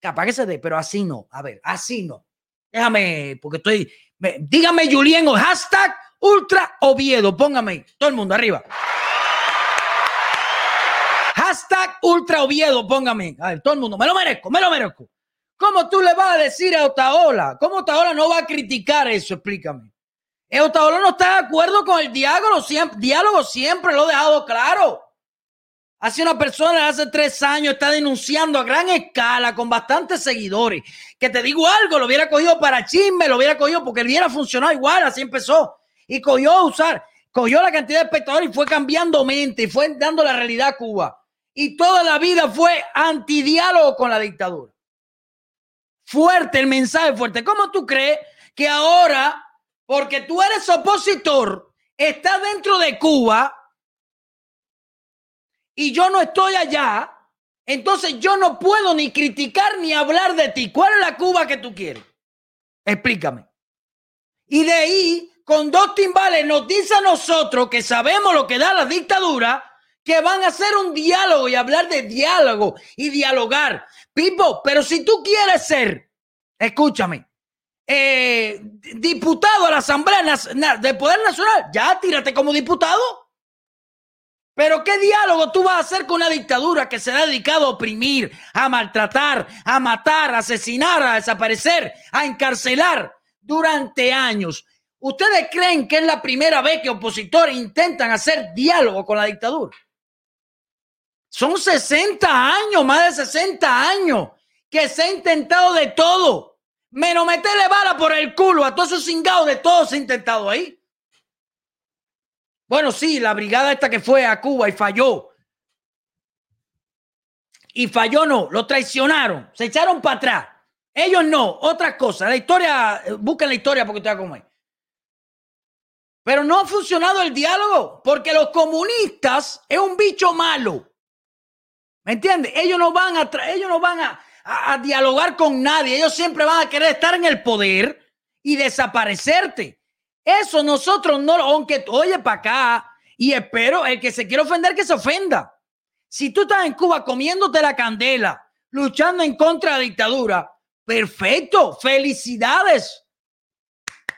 capaz que se dé, pero así no. A ver, así no. Déjame, porque estoy. dígame, Julien, o hashtag Ultra Oviedo. Póngame, todo el mundo arriba. Hashtag Ultra Oviedo, póngame. A ver, todo el mundo, me lo merezco, me lo merezco. ¿Cómo tú le vas a decir a Otaola? ¿Cómo Otaola no va a criticar eso? Explícame. Eh, Otaola no está de acuerdo con el diálogo, siempre, diálogo siempre lo he dejado claro. Hace una persona hace tres años está denunciando a gran escala con bastantes seguidores. Que te digo algo, lo hubiera cogido para chisme, lo hubiera cogido porque hubiera funcionado igual, así empezó. Y cogió a usar, cogió la cantidad de espectadores y fue cambiando mente y fue dando la realidad a Cuba y toda la vida fue antidiálogo con la dictadura. Fuerte, el mensaje fuerte. ¿Cómo tú crees que ahora, porque tú eres opositor, estás dentro de Cuba y yo no estoy allá, entonces yo no puedo ni criticar ni hablar de ti? ¿Cuál es la Cuba que tú quieres? Explícame. Y de ahí, con dos timbales, nos dice a nosotros que sabemos lo que da la dictadura que van a hacer un diálogo y hablar de diálogo y dialogar. Pipo, pero si tú quieres ser, escúchame, eh, diputado a la Asamblea de Poder Nacional, ya tírate como diputado. Pero ¿qué diálogo tú vas a hacer con una dictadura que se ha dedicado a oprimir, a maltratar, a matar, a asesinar, a desaparecer, a encarcelar durante años? ¿Ustedes creen que es la primera vez que opositores intentan hacer diálogo con la dictadura? Son 60 años, más de 60 años, que se ha intentado de todo. Menos meterle bala por el culo a todos esos cingados de todos se ha intentado ahí. Bueno, sí, la brigada esta que fue a Cuba y falló. Y falló no, lo traicionaron, se echaron para atrás. Ellos no, otras cosas. La historia, busquen la historia porque ustedes como Pero no ha funcionado el diálogo porque los comunistas es un bicho malo. ¿Me entiendes? Ellos no van a, ellos no van a, dialogar con nadie. Ellos siempre van a querer estar en el poder y desaparecerte. Eso nosotros no, aunque oye para acá y espero el que se quiera ofender que se ofenda. Si tú estás en Cuba comiéndote la candela, luchando en contra de la dictadura, perfecto, felicidades.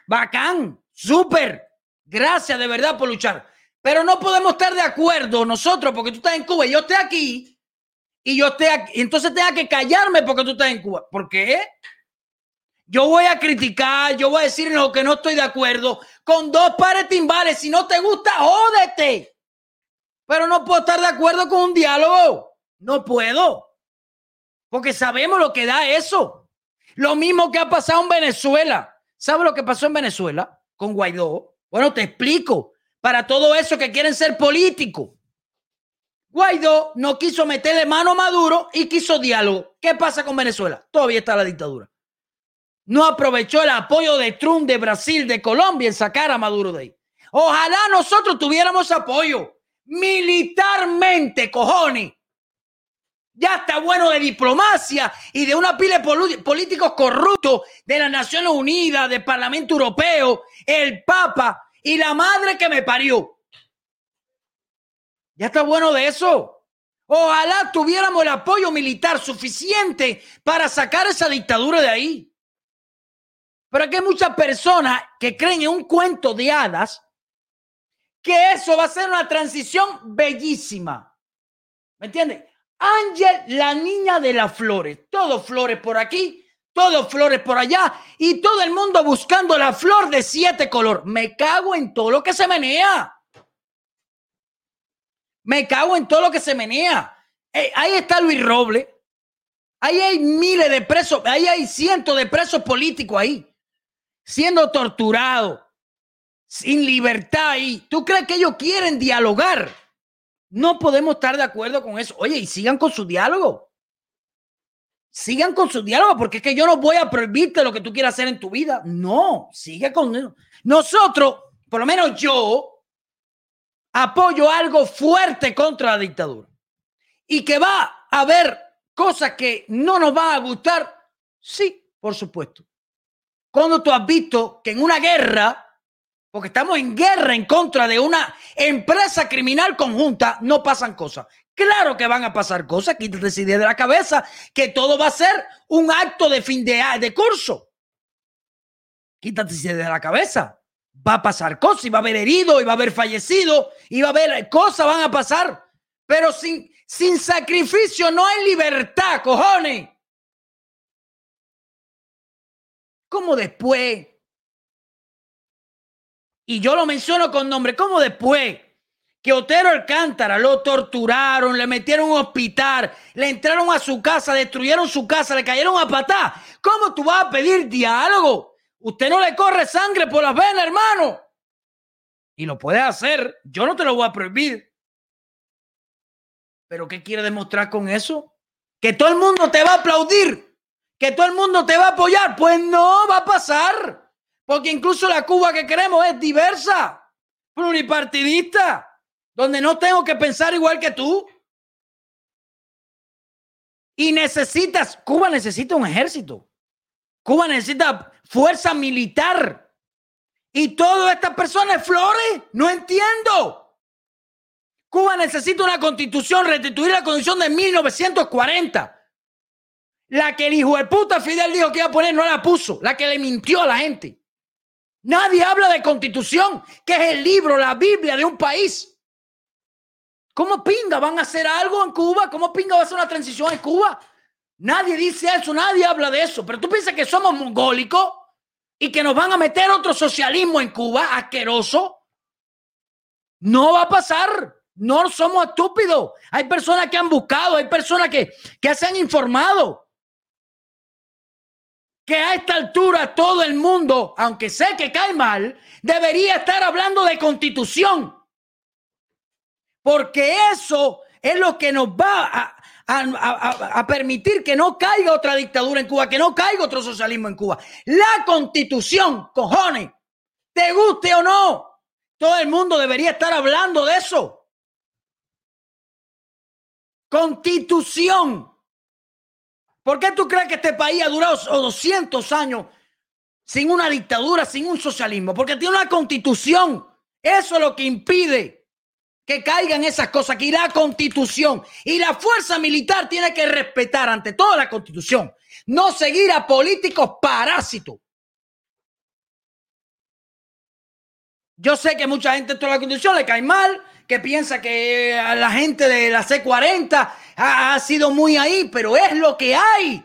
Bacán, súper. Gracias de verdad por luchar. Pero no podemos estar de acuerdo nosotros porque tú estás en Cuba y yo estoy aquí y yo esté aquí, entonces tenga que callarme porque tú estás en Cuba. ¿Por qué? Yo voy a criticar, yo voy a decir lo que no estoy de acuerdo con dos pares timbales. Si no te gusta, jódete. Pero no puedo estar de acuerdo con un diálogo. No puedo. Porque sabemos lo que da eso. Lo mismo que ha pasado en Venezuela. ¿Sabes lo que pasó en Venezuela con Guaidó? Bueno, te explico. Para todo eso que quieren ser políticos. Guaidó no quiso meterle mano a Maduro y quiso diálogo. ¿Qué pasa con Venezuela? Todavía está la dictadura. No aprovechó el apoyo de Trump, de Brasil, de Colombia en sacar a Maduro de ahí. Ojalá nosotros tuviéramos apoyo militarmente, cojones. Ya está bueno de diplomacia y de una pila de políticos corruptos de las Naciones Unidas, del Parlamento Europeo, el Papa y la madre que me parió. Ya está bueno de eso. Ojalá tuviéramos el apoyo militar suficiente para sacar esa dictadura de ahí. Pero aquí hay muchas personas que creen en un cuento de hadas que eso va a ser una transición bellísima. ¿Me entiendes? Ángel, la niña de las flores. Todo flores por aquí, todo flores por allá y todo el mundo buscando la flor de siete color. Me cago en todo lo que se menea. Me cago en todo lo que se menea. Eh, ahí está Luis Roble. Ahí hay miles de presos, ahí hay cientos de presos políticos ahí, siendo torturados, sin libertad ahí. ¿Tú crees que ellos quieren dialogar? No podemos estar de acuerdo con eso. Oye, y sigan con su diálogo. Sigan con su diálogo, porque es que yo no voy a prohibirte lo que tú quieras hacer en tu vida. No, sigue con eso. Nosotros, por lo menos yo, apoyo algo fuerte contra la dictadura. Y que va a haber cosas que no nos van a gustar. Sí, por supuesto. Cuando tú has visto que en una guerra porque estamos en guerra en contra de una empresa criminal conjunta, no pasan cosas. Claro que van a pasar cosas, quítate esa de la cabeza, que todo va a ser un acto de fin de, curso. Quítate esa de la cabeza. Va a pasar cosas, y va a haber herido, y va a haber fallecido, y va a haber cosas, van a pasar. Pero sin, sin sacrificio no hay libertad, cojones. ¿Cómo después y yo lo menciono con nombre, como después que Otero Alcántara lo torturaron, le metieron un hospital, le entraron a su casa, destruyeron su casa, le cayeron a patá. ¿Cómo tú vas a pedir diálogo? Usted no le corre sangre por las venas, hermano. Y lo puede hacer, yo no te lo voy a prohibir. ¿Pero qué quiere demostrar con eso? Que todo el mundo te va a aplaudir, que todo el mundo te va a apoyar. Pues no va a pasar. Porque incluso la Cuba que queremos es diversa, pluripartidista, donde no tengo que pensar igual que tú. Y necesitas, Cuba necesita un ejército. Cuba necesita fuerza militar. Y todas estas personas, flores, no entiendo. Cuba necesita una constitución, restituir la constitución de 1940. La que el hijo de puta Fidel dijo que iba a poner no la puso. La que le mintió a la gente. Nadie habla de constitución, que es el libro, la Biblia de un país. ¿Cómo pinga van a hacer algo en Cuba? ¿Cómo pinga va a hacer una transición en Cuba? Nadie dice eso, nadie habla de eso. Pero tú piensas que somos mongólicos y que nos van a meter otro socialismo en Cuba, asqueroso. No va a pasar. No somos estúpidos. Hay personas que han buscado, hay personas que, que se han informado que a esta altura todo el mundo, aunque sé que cae mal, debería estar hablando de constitución. Porque eso es lo que nos va a, permitir que no caiga otra dictadura en Cuba, que no caiga otro socialismo en Cuba. La constitución, cojones, te guste o no, todo el mundo debería estar hablando de eso. Constitución. ¿Por qué tú crees que este país ha durado 200 años sin una dictadura, sin un socialismo? Porque tiene una constitución. Eso es lo que impide que caigan esas cosas, que la constitución y la fuerza militar tiene que respetar ante toda la constitución, no seguir a políticos parásitos. Yo sé que mucha gente toda la constitución le cae mal, que piensa que a la gente de la C40 ha, sido muy ahí, pero es lo que hay.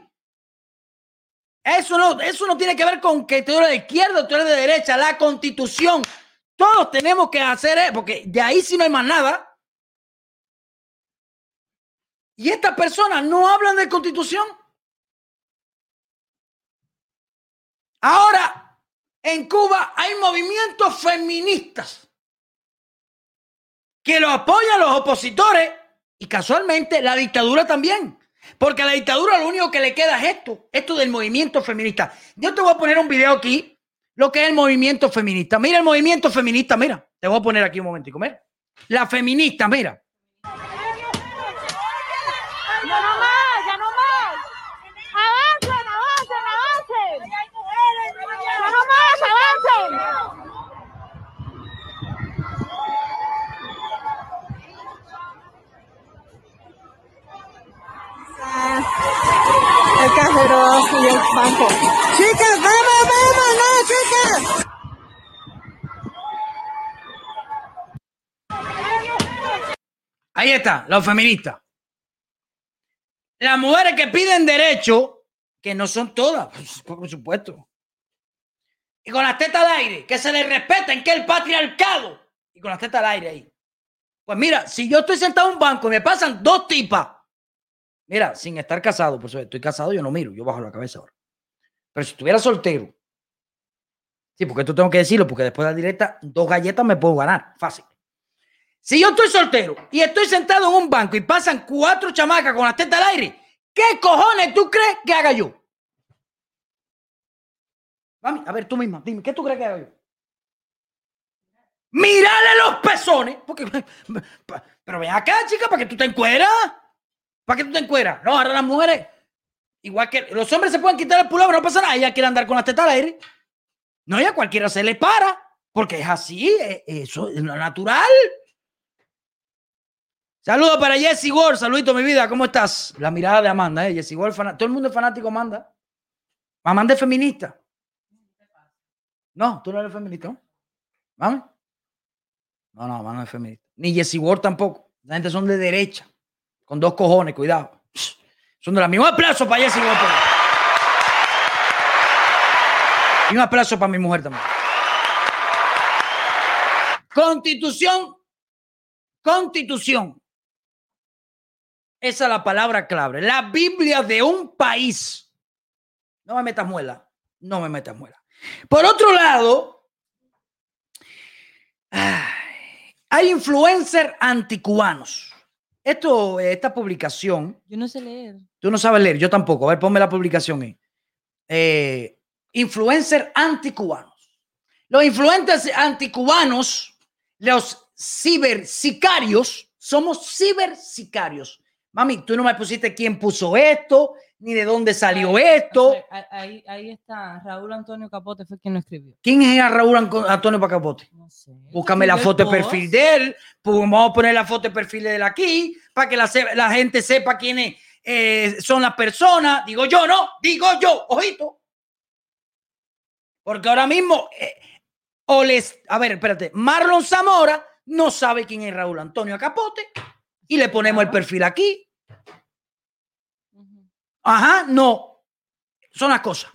Eso no, eso no tiene que ver con que tú eres de izquierda o tú eres de derecha. La constitución. Todos tenemos que hacer eso, porque de ahí sí no hay más nada. Y estas personas no hablan de constitución. Ahora, en Cuba hay movimientos feministas que lo apoyan los opositores y casualmente la dictadura también. Porque a la dictadura lo único que le queda es esto, esto del movimiento feminista. Yo te voy a poner un video aquí, lo que es el movimiento feminista. Mira el movimiento feminista, mira. Te voy a poner aquí un momentico, mira. La feminista, mira. el cajero y el banco. Chicas, vamos, vamos, no, chicas. Ahí está, los feministas. Las mujeres que piden derecho, que no son todas, pues, por supuesto. Y con las tetas al aire, que se les respeten, que el patriarcado. Y con las tetas al aire ahí. Pues mira, si yo estoy sentado en un banco y me pasan dos tipas, mira, sin estar casado, por eso estoy casado, yo no miro, yo bajo la cabeza ahora. Pero si estuviera soltero, sí, porque esto tengo que decirlo, porque después de la directa, dos galletas me puedo ganar, fácil. Si yo estoy soltero y estoy sentado en un banco y pasan cuatro chamacas con las tetas al aire, ¿qué cojones tú crees que haga yo? Mami, a ver, tú misma, dime, ¿qué tú crees que haga yo? Mírale los pezones, porque, pero ven acá, chica, para que tú te encueras. ¿Para que tú te encueras? No, ahora las mujeres, igual que los hombres se pueden quitar el pullover, no pasa nada, ella quiere andar con las tetas al aire. No, ya cualquiera se le para, porque es así, es- eso es lo natural. Saludos para Jesse Ward, saludito mi vida, ¿cómo estás? La mirada de Amanda, ¿eh? Jesse Ward, todo el mundo es fanático Amanda. Amanda es feminista. No, tú no eres feminista, ¿no? No, no, Amanda no es feminista. Ni Jesse Ward tampoco. La gente son de derecha, con dos cojones, cuidado. Son de la misma. Un aplauso para por- Y un aplauso para mi mujer también. Constitución. Constitución. Esa es la palabra clave. La Biblia de un país. No me metas muela. No me metas muela. Por otro lado, ay, hay influencers anticubanos. Esto, esta publicación, Yo no sé leer. tú no sabes leer, yo tampoco. A ver, ponme la publicación ahí. Eh, influencers anticubanos. Los influencers anticubanos, los cibersicarios, somos cibersicarios. Mami, tú no me pusiste quién puso esto, ni de dónde salió esto. Ahí, ahí, está. Raúl Antonio Capote fue quien lo escribió. ¿Quién es Raúl Antonio Pacapote? Búscame la escribió el foto de perfil de él. Pues vamos a poner la foto de perfil de él aquí para que la, la gente sepa quiénes eh, son las personas. Digo yo, no, digo yo, ojito. Porque ahora mismo, eh, o les, a ver, espérate, Marlon Zamora no sabe quién es Raúl Antonio Capote y le ponemos el perfil aquí. Ajá, no. Son las cosas.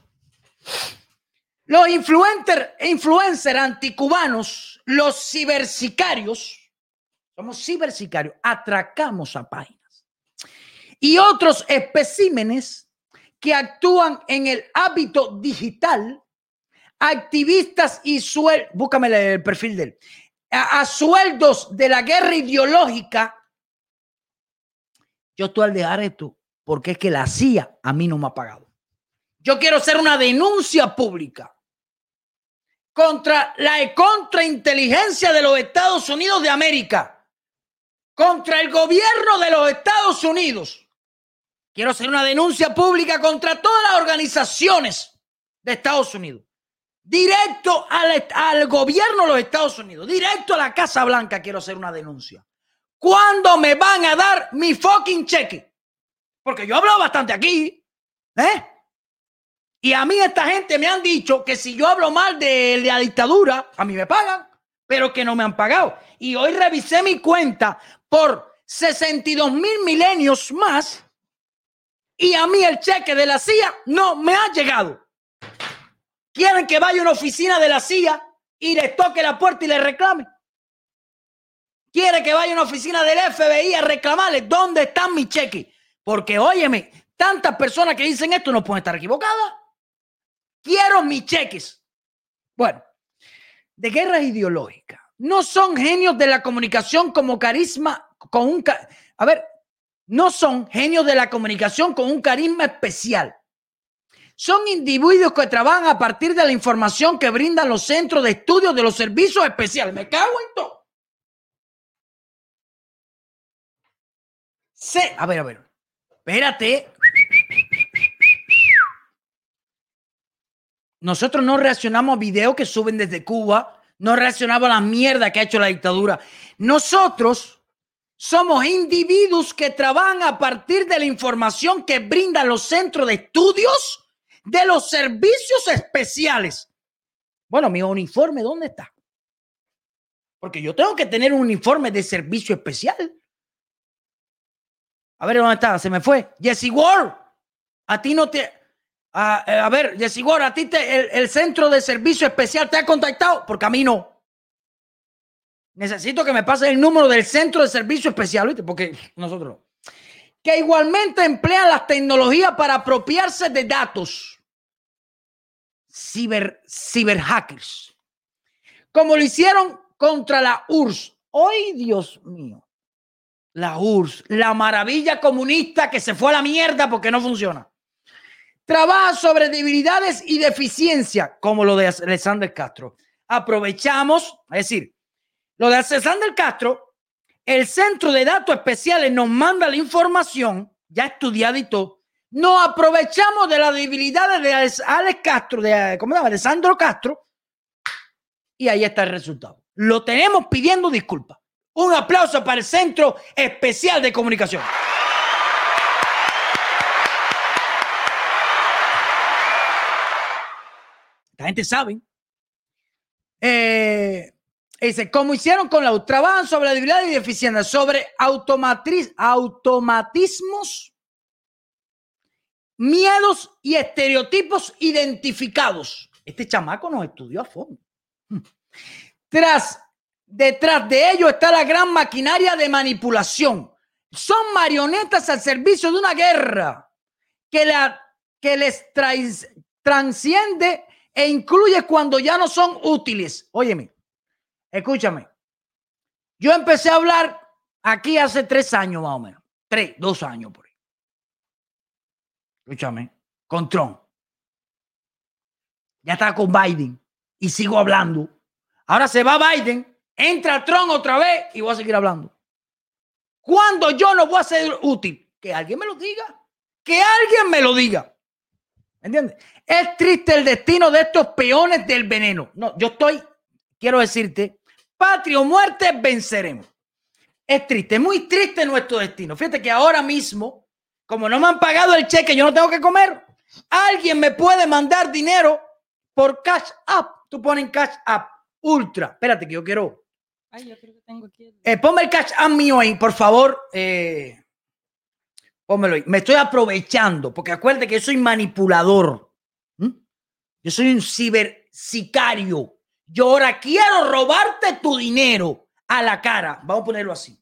Los influencers influencer anticubanos, los cibersicarios, somos cibersicarios, atracamos a páginas. Y otros especímenes que actúan en el hábito digital, activistas y sueldos, búscame el- perfil de él, a, a sueldos de la guerra ideológica. Yo estoy al dejar esto porque es que la CIA a mí no me ha pagado. Yo quiero hacer una denuncia pública contra la contrainteligencia de los Estados Unidos de América, contra el gobierno de los Estados Unidos. Quiero hacer una denuncia pública contra todas las organizaciones de Estados Unidos. Directo al, al gobierno de los Estados Unidos, directo a la Casa Blanca quiero hacer una denuncia. ¿Cuándo me van a dar mi fucking cheque? Porque yo hablo bastante aquí, ¿eh? Y a mí esta gente me han dicho que si yo hablo mal de la dictadura, a mí me pagan, pero que no me han pagado. Y hoy revisé mi cuenta por 62 mil milenios más y a mí el cheque de la CIA no me ha llegado. ¿Quieren que vaya a una oficina de la CIA y les toque la puerta y les reclame? ¿Quiere que vaya a una oficina del FBI a reclamarles dónde están mis cheques? Porque, óyeme, tantas personas que dicen esto no pueden estar equivocadas. Quiero mis cheques. Bueno, de guerra ideológica. No son genios de la comunicación como carisma, con un... A ver, no son genios de la comunicación con un carisma especial. Son individuos que trabajan a partir de la información que brindan los centros de estudios de los servicios especiales. Me cago en todo. Se- a ver, a ver. Espérate. Nosotros no reaccionamos a videos que suben desde Cuba, no reaccionamos a la mierda que ha hecho la dictadura. Nosotros somos individuos que trabajan a partir de la información que brindan los centros de estudios de los servicios especiales. Bueno, mi uniforme, ¿dónde está? Porque yo tengo que tener un uniforme de servicio especial. A ver, ¿dónde está? Se me fue. Jesse Ward. A ti no te... A, eh, ver, Jesse Ward, a ti te, el, centro de servicio especial te ha contactado, porque a mí no. Necesito que me pase el número del centro de servicio especial, ¿viste? Porque nosotros no. Que igualmente emplean las tecnologías para apropiarse de datos. Ciber, ciberhackers. Como lo hicieron contra la URSS. ¡Ay, Dios mío! La URSS, la maravilla comunista que se fue a la mierda porque no funciona. Trabaja sobre debilidades y deficiencia, como lo de Alexander Castro. Aprovechamos, es decir, lo de Alexander Castro, el Centro de Datos Especiales nos manda la información, ya estudiada y todo. Nos aprovechamos de las debilidades de Alex Castro, de ¿cómo se llama? Alessandro Castro, y ahí está el resultado. Lo tenemos pidiendo disculpas. Un aplauso para el Centro Especial de Comunicación. La gente sabe. Eh, dice, como hicieron con la trabajan sobre la debilidad y deficiencia, sobre automatismos, miedos y estereotipos identificados. Este chamaco nos estudió a fondo. Tras, detrás de ello está la gran maquinaria de manipulación. Son marionetas al servicio de una guerra que, la, que les trais- transciende e incluye cuando ya no son útiles. Óyeme, escúchame. Yo empecé a hablar aquí hace tres años más o menos. Tres, dos años por ahí. Escúchame, con Trump. Ya estaba con Biden y sigo hablando. Ahora se va Biden, entra Trump otra vez y voy a seguir hablando. ¿Cuándo yo no voy a ser útil? Que alguien me lo diga. Que alguien me lo diga. ¿Entiendes? Es triste el destino de estos peones del veneno. No, yo estoy, quiero decirte, patria o muerte, venceremos. Es triste, muy triste nuestro destino. Fíjate que ahora mismo, como no me han pagado el cheque, yo no tengo que comer. Alguien me puede mandar dinero por Cash App. Tú pones Cash App Ultra. Espérate que yo quiero. Yo que Eh, ponme el Cash App mío ahí, por favor. Eh, pónmelo ahí. Me estoy aprovechando, porque acuérdate que yo soy manipulador. Yo soy un cibersicario. Yo ahora quiero robarte tu dinero a la cara. Vamos a ponerlo así.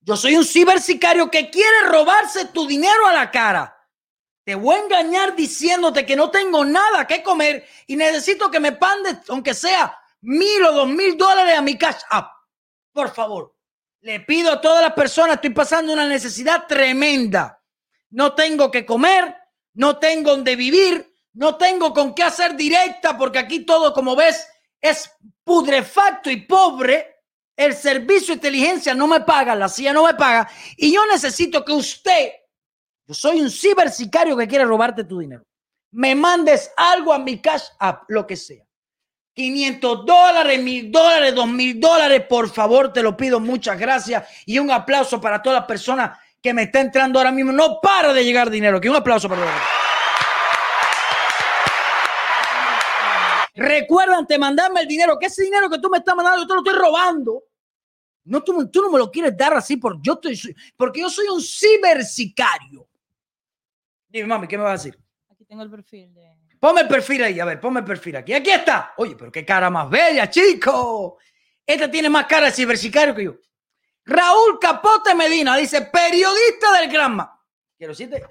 Yo soy un cibersicario que quiere robarse tu dinero a la cara. Te voy a engañar diciéndote que no tengo nada que comer y necesito que me pandes, aunque sea mil o dos mil dólares a mi cash app. Por favor, le pido a todas las personas, estoy pasando una necesidad tremenda. No tengo que comer, no tengo donde vivir, no tengo con qué hacer directa, porque aquí todo, como ves, es pudrefacto y pobre. El servicio de inteligencia no me paga, la CIA no me paga, y yo necesito que usted, yo soy un cibersicario que quiere robarte tu dinero, me mandes algo a mi cash app, lo que sea. 500 dólares, mil dólares, dos mil dólares, por favor, te lo pido, muchas gracias y un aplauso para todas las personas que me está entrando ahora mismo. No para de llegar dinero, que un aplauso para todos. Recuerdan, te mandarme el dinero, que ese dinero que tú me estás mandando, yo te lo estoy robando. No, tú, tú no me lo quieres dar así por, yo estoy, porque yo soy un cibersicario. Dime, mami, ¿qué me vas a decir? Aquí tengo el perfil de. Ponme el perfil ahí, a ver, ponme el perfil aquí. Aquí está. Oye, pero qué cara más bella, chico. Este tiene más cara de cibersicario que yo. Raúl Capote Medina dice, periodista del Granma. Quiero decirte,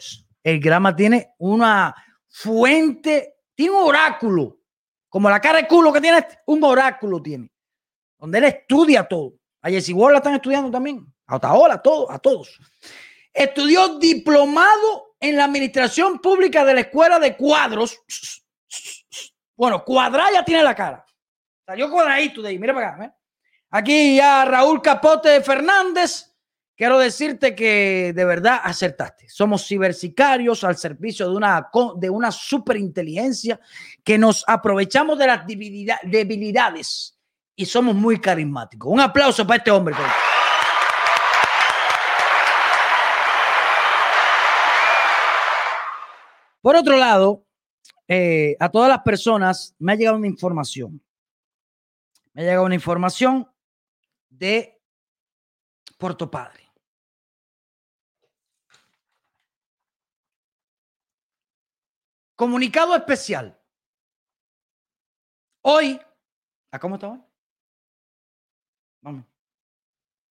el Granma tiene una fuente, tiene un oráculo. Como la cara de culo que tiene, un oráculo tiene. Donde él estudia todo. A Jesse la están estudiando también. A Otaola, a todos, a todos. Estudió diplomado en la administración pública de la escuela de cuadros. Bueno, cuadra ya tiene la cara. Salió cuadradito de ahí. Mira para acá. ¿eh? Aquí ya Raúl Capote Fernández. Quiero decirte que de verdad acertaste. Somos cibersicarios al servicio de una, de una superinteligencia que nos aprovechamos de las debilida- debilidades y somos muy carismáticos. Un aplauso para este hombre. Por otro lado, eh, a todas las personas me ha llegado una información. Me ha llegado una información de Puerto Padre. Comunicado especial. Hoy, ¿a cómo está? Vamos.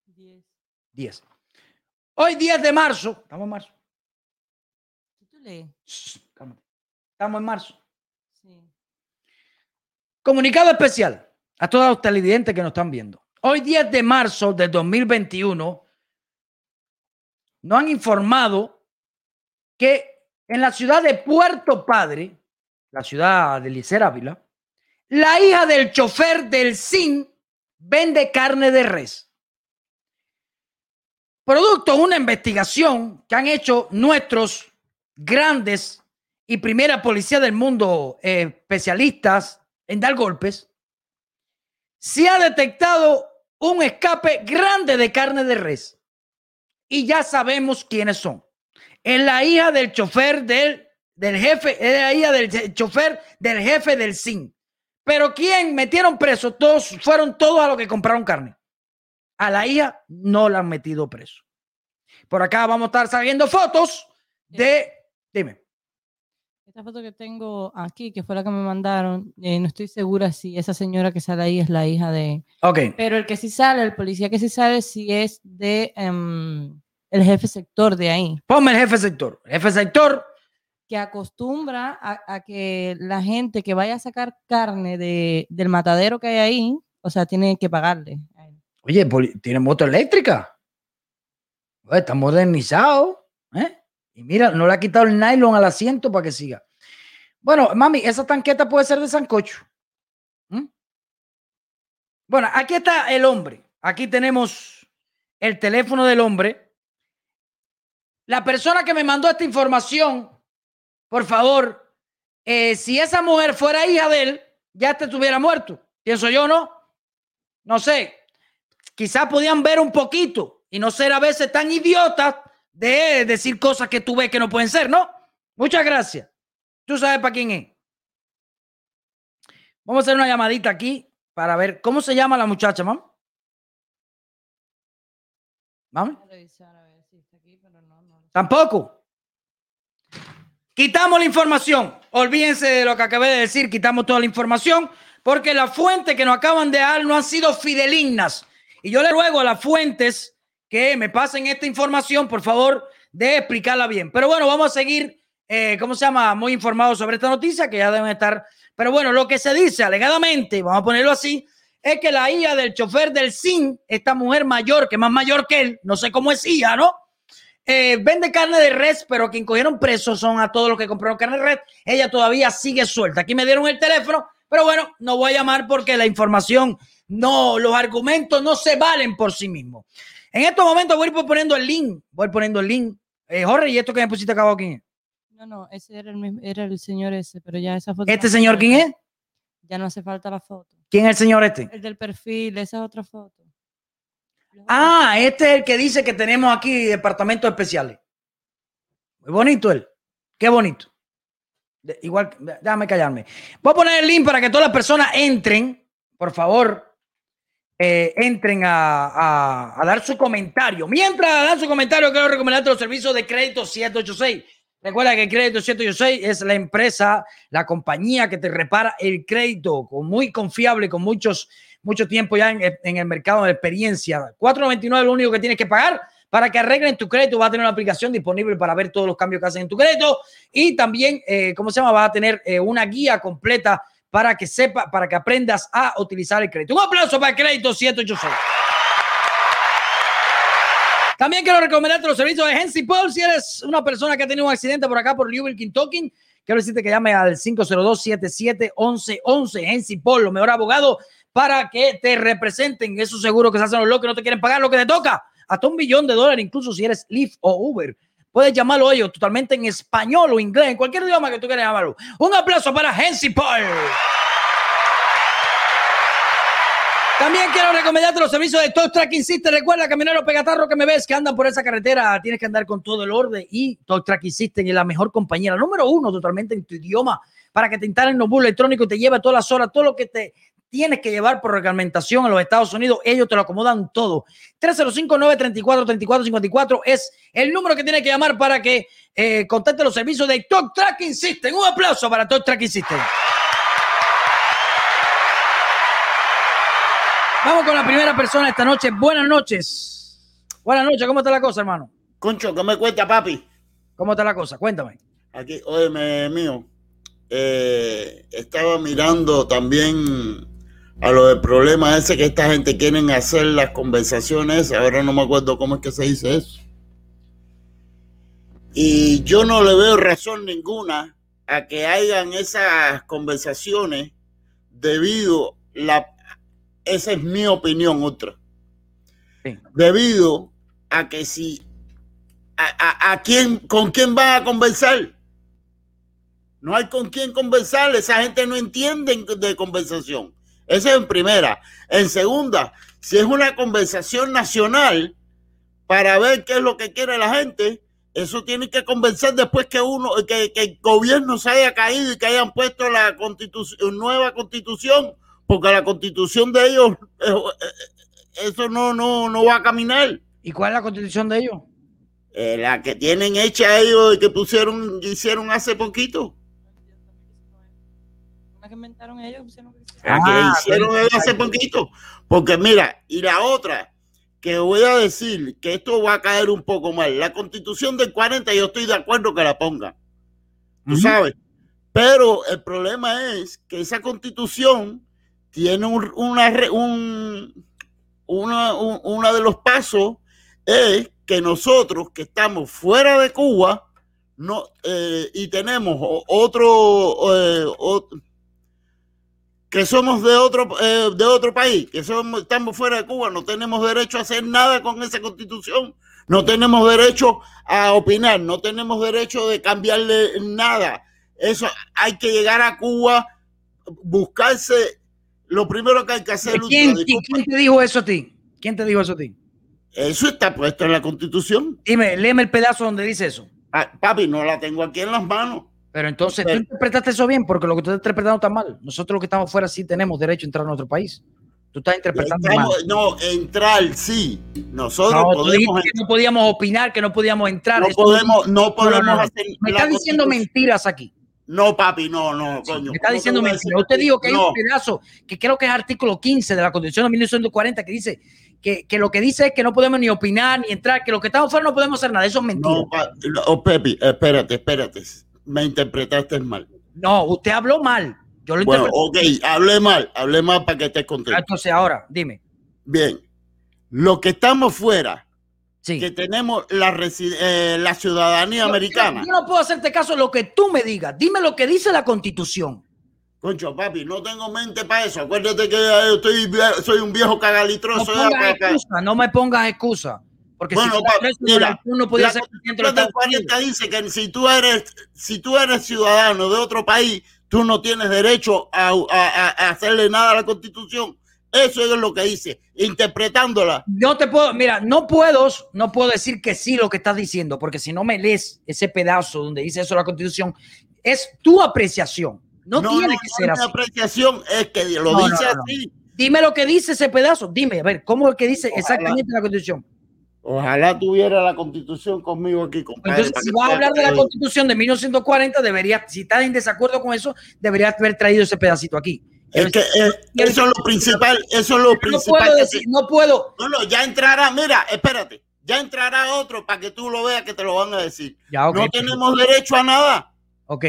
10. 10. Hoy 10 de marzo, estamos en marzo. Estamos en marzo. Comunicado especial a todos los televidentes que nos están viendo. Hoy 10 de marzo del 2021 nos han informado que en la ciudad de Puerto Padre, la ciudad de Licer Ávila, la hija del chofer del SIN vende carne de res. Producto de una investigación que han hecho nuestros grandes y primera policía del mundo eh, especialistas en dar golpes, se ha detectado un escape grande de carne de res. Y ya sabemos quiénes son. Es la hija del chofer del, del jefe, es la hija del chofer del jefe del SIN. Pero ¿quién metieron preso? Todos fueron todos a los que compraron carne. A la hija no la han metido preso. Por acá vamos a estar saliendo fotos de. Dime. Esta foto que tengo aquí, que fue la que me mandaron, eh, no estoy segura si esa señora que sale ahí es la hija de... Ok. Pero el que sí sale, el policía que sí sale, sí es de em, el jefe sector de ahí. Ponme el jefe sector. El jefe sector. Que acostumbra a, a que la gente que vaya a sacar carne de, del matadero que hay ahí, o sea, tiene que pagarle. Oye, tiene moto eléctrica. Está modernizado. ¿eh? Y mira, no le ha quitado el nylon al asiento para que siga. Bueno, mami, esa tanqueta puede ser de sancocho. ¿Mm? Bueno, aquí está el hombre. Aquí tenemos el teléfono del hombre. La persona que me mandó esta información, por favor, eh, si esa mujer fuera hija de él, ya te estuviera muerto. Pienso yo, ¿no? No sé. Quizás podían ver un poquito y no ser a veces tan idiotas de decir cosas que tú ves que no pueden ser, ¿no? Muchas gracias. Tú sabes para quién es. Vamos a hacer una llamadita aquí para ver cómo se llama la muchacha, mam. ¿Mami? Tampoco. Quitamos la información. Olvídense de lo que acabé de decir. Quitamos toda la información porque las fuentes que nos acaban de dar no han sido fidelignas. Y yo le ruego a las fuentes que me pasen esta información, por favor, de explicarla bien. Pero bueno, vamos a seguir, eh, ¿cómo se llama? Muy informados sobre esta noticia que ya deben estar. Pero bueno, lo que se dice alegadamente, vamos a ponerlo así, es que la hija del chofer del SIN, esta mujer mayor, que más mayor que él, no sé cómo es hija, ¿no? Eh, vende carne de res, pero quien cogieron presos son a todos los que compraron carne de res. Ella todavía sigue suelta. Aquí me dieron el teléfono, pero bueno, no voy a llamar porque la información, no, los argumentos no se valen por sí mismos. En estos momentos voy a ir poniendo el link, voy poniendo el link. Eh, Jorge, ¿y esto que me pusiste acá aquí? No, no, ese era el, mismo- era el señor ese, pero ya esa foto. ¿Este señor quién es? Ya no hace falta la foto. ¿Quién es el señor este? El del perfil, esa es otra foto. Ah, este es el que dice que tenemos aquí departamentos especiales. Muy bonito él. Qué bonito. De- igual, déjame callarme. Voy a poner el link para que todas las personas entren, por favor, eh, entren a, a- a dar su comentario. Mientras dan su comentario, quiero recomendarte los servicios de crédito 786. Recuerda que Crédito 786 es la empresa, la compañía que te repara el crédito, con muy confiable, con muchos, mucho tiempo ya en, en el mercado de experiencia. 4.99 es lo único que tienes que pagar para que arreglen tu crédito. Vas a tener una aplicación disponible para ver todos los cambios que hacen en tu crédito y también, eh, ¿cómo se llama? Vas a tener eh, una guía completa para que sepa, para que aprendas a utilizar el crédito. Un aplauso para el Crédito 786. También quiero recomendarte los servicios de Hensi Paul. Si eres una persona que ha tenido un accidente por acá por Louisville, Kentucky, quiero decirte que llame al 502-77-1111. Hensi Paul, los mejores abogados para que te representen. Esos seguros que se hacen los locos no te quieren pagar lo que te toca. Hasta un billón de dólares, incluso si eres Lyft o Uber. Puedes llamarlo ellos totalmente en español o inglés, en cualquier idioma que tú quieras llamarlo. Un aplauso para Hensi Paul. También quiero recomendarte los servicios de Talk Tracking System. Recuerda, caminero pegatarro que me ves, que andan por esa carretera, tienes que andar con todo el orden. Y Talk Tracking System es la mejor compañía, la número uno totalmente en tu idioma, para que te instalen los bulos electrónicos y te lleve todas las horas, todo lo que te tienes que llevar por reglamentación a los Estados Unidos, ellos te lo acomodan todo. 305-934-3454 es el número que tienes que llamar para que eh, contacte los servicios de Talk Tracking System. Un aplauso para Talk Tracking System. Vamos con la primera persona esta noche. Buenas noches. Buenas noches, ¿cómo está la cosa, hermano? Concho, ¿qué me cuenta, papi? ¿Cómo está la cosa? Cuéntame. Aquí, óyeme, mío. eh, estaba mirando también a lo del problema ese que esta gente quieren hacer las conversaciones. Ahora no me acuerdo cómo es que se dice eso. Y yo no le veo razón ninguna a que hagan esas conversaciones debido la esa es mi opinión otra debido a que si a, a- a quién con quién van a conversar no hay con quién conversar esa gente no entiende de conversación eso es en primera. En segunda si es una conversación nacional para ver qué es lo que quiere la gente eso tiene que conversar después que uno que, que el gobierno se haya caído y que hayan puesto la constitución nueva constitución porque la constitución de ellos eh, eh, eso no no no va a caminar. ¿Y cuál es la constitución de ellos? Eh, la que tienen hecha ellos y que pusieron hicieron hace poquito. Una que inventaron ellos, pusieron Ah, hicieron hace poquito. Porque mira y la otra que voy a decir que esto va a caer un poco mal. La constitución del 40 yo estoy de acuerdo que la pongan tú sabes. Pero el problema es que esa constitución tiene un, una, un, una, un- una de los pasos es que nosotros que estamos fuera de Cuba no, eh, y tenemos otro, eh, que somos de otro, eh, de otro país, que somos, estamos fuera de Cuba, no tenemos derecho a hacer nada con esa constitución, no tenemos derecho a opinar, no tenemos derecho de cambiarle nada. Eso hay que llegar a Cuba, buscarse, lo primero que hay que hacer. ¿Quién, quién te dijo eso a ti? ¿Quién te dijo eso a ti? Eso está puesto en la constitución. Dime, léeme el pedazo donde dice eso. Ah, papi, no la tengo aquí en las manos. Pero entonces tú interpretaste eso bien, porque lo que tú estás interpretando está mal. Nosotros los que estamos fuera sí tenemos derecho a entrar a nuestro país. Tú estás interpretando mal. No, entrar sí. Nosotros No, podemos, que no podíamos opinar, que no podíamos entrar. no podemos, no podemos no, no. hacer. Me está diciendo mentiras aquí. No, papi, no, no, coño. Me está ¿Cómo diciendo mentiras. Usted dijo que hay un pedazo que creo que es artículo 15 de la Constitución de 1940 que dice que, que lo que dice es que no podemos ni opinar ni entrar, que los que estamos fuera no podemos hacer nada. Eso es mentira. No, oh, Pepi, espérate, espérate. Me interpretaste mal. No, usted habló mal. Yo lo Bueno, ok, hablé mal, hablé mal para que estés contento. Entonces, ahora, dime. Bien, los que estamos fuera, que tenemos la, eh, la ciudadanía Yo- americana. Yo no puedo hacerte caso de lo que tú me digas. Dime lo que dice la Constitución. Concho, papi, no tengo mente para eso. Acuérdate que eh, estoy, vie- soy un viejo No cagalitroso. ya, pongas pa- excusa, no me pongas excusa. Porque Bueno, si pa- mira, no podía la ser presidente de los Constitución del Estados 40 dice que si tú eres, si tú eres ciudadano de otro país, tú no tienes derecho a, a- a- hacerle nada a la Constitución. Eso es lo que dice, interpretándola. No te puedo, mira, no puedo, no puedo decir que sí lo que estás diciendo, porque si no me lees ese pedazo donde dice eso la Constitución, es tu apreciación. No, tiene que ser mi así. apreciación es que lo No, no, dice no, no. así. Dime lo que dice ese pedazo. Dime, a ver, ¿cómo es que dice Ojalá. exactamente la Constitución? Ojalá tuviera la Constitución conmigo aquí, compadre. Entonces, si que vas a hablar de la. Constitución de 1940, deberías, si estás en desacuerdo con eso, deberías haber traído ese pedacito aquí. Es que eh, eso es lo principal, eso es lo No principal. puedo que decir, no puedo. No, no, ya entrará, mira, espérate, ya entrará otro para que tú lo veas que te lo van a decir. Ya, no perfecto. tenemos derecho a nada. Ok,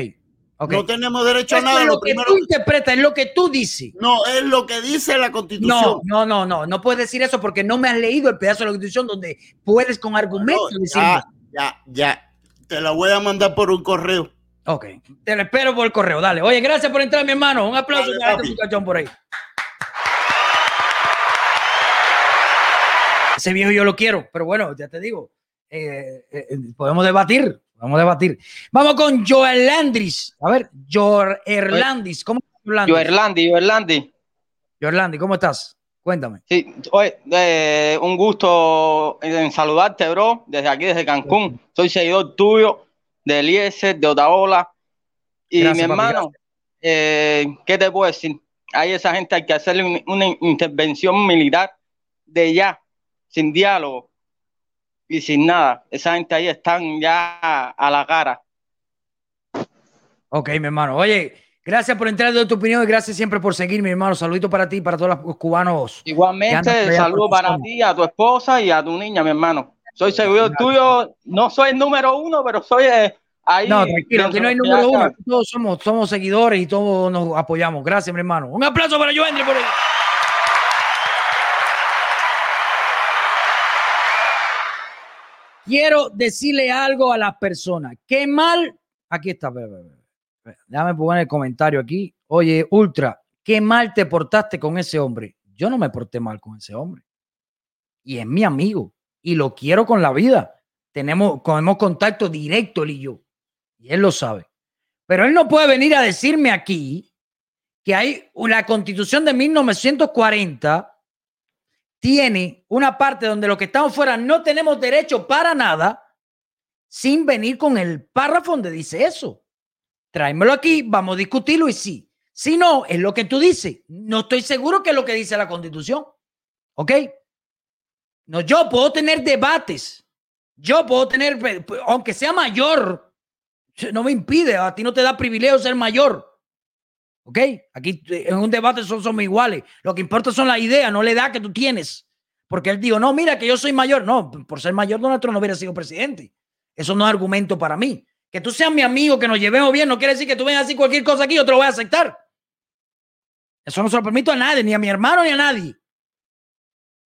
No tenemos derecho a nada. es Lo lo que primero, tú interpretas, es lo que tú dices. no, es lo que dice la constitución. No, no, no, no, no puedes decir eso porque no me has leído el pedazo de la Constitución donde puedes con argumentos No, decirme. ya, ya, ya. Te la voy a mandar por un correo. Ok, te lo espero por el correo, dale. Oye, gracias por entrar, mi hermano. Un aplauso Dale, para este papi. muchachón por ahí. Ese viejo yo lo quiero, pero bueno, ya te digo, eh, eh, eh, podemos debatir, podemos debatir. Vamos con Joel Landris. A ver, Joel Erlandis. ¿Cómo estás, Joel Joerlandi, Joerlandi. Joel Landis, ¿cómo estás? Cuéntame. Sí, oye, eh, un gusto en saludarte, bro, desde aquí, desde Cancún. Soy seguidor tuyo, de Eliezer, de Otaola. Y Gracias, mi hermano, eh, ¿qué te puedo decir? Ahí esa gente hay que hacerle un- una intervención militar de ya, sin diálogo y sin nada. Esa gente ahí están ya a la cara. Ok, mi hermano. Oye, gracias por entrar de tu opinión y gracias siempre por seguir, mi hermano. Saludito para ti y para todos los cubanos. Igualmente, saludo para ti, a tu esposa y a tu niña, mi hermano. Soy seguidor tuyo, no soy el número uno, pero soy eh, ahí. No, tranquilo, aquí no hay número uno. Todos somos, somos seguidores y todos nos apoyamos. Gracias, mi hermano. Un aplauso para Joendry por ahí. Quiero decirle algo a las personas. Qué mal. Aquí está. Déjame poner el comentario aquí. Oye, Ultra, qué mal te portaste con ese hombre. Yo no me porté mal con ese hombre. Y es mi amigo. Y lo quiero con la vida. Tenemos, tenemos contacto directo él y yo. Y él lo sabe. Pero él no puede venir a decirme aquí que hay la constitución de 1940 tiene una parte donde los que estamos fuera no tenemos derecho para nada sin venir con el párrafo donde dice eso. Tráemelo aquí, vamos a discutirlo y sí. Si no, es lo que tú dices. No estoy seguro que es lo que dice la constitución. ¿Ok? No, yo puedo tener debates. Yo puedo tener, aunque sea mayor, no me impide. A ti no te da privilegio ser mayor. ¿Ok? Aquí eh, en un debate son, somos iguales. Lo que importa son las ideas, no la edad que tú tienes. Porque él dijo, no, mira que yo soy mayor. No, por ser mayor Donald Trump no hubiera sido presidente. Eso no es argumento para mí. Que tú seas mi amigo, que nos llevemos bien, no quiere decir que tú vengas a decir cualquier cosa aquí, yo te lo voy a aceptar. Eso no se lo permito a nadie, ni a mi hermano, ni a nadie.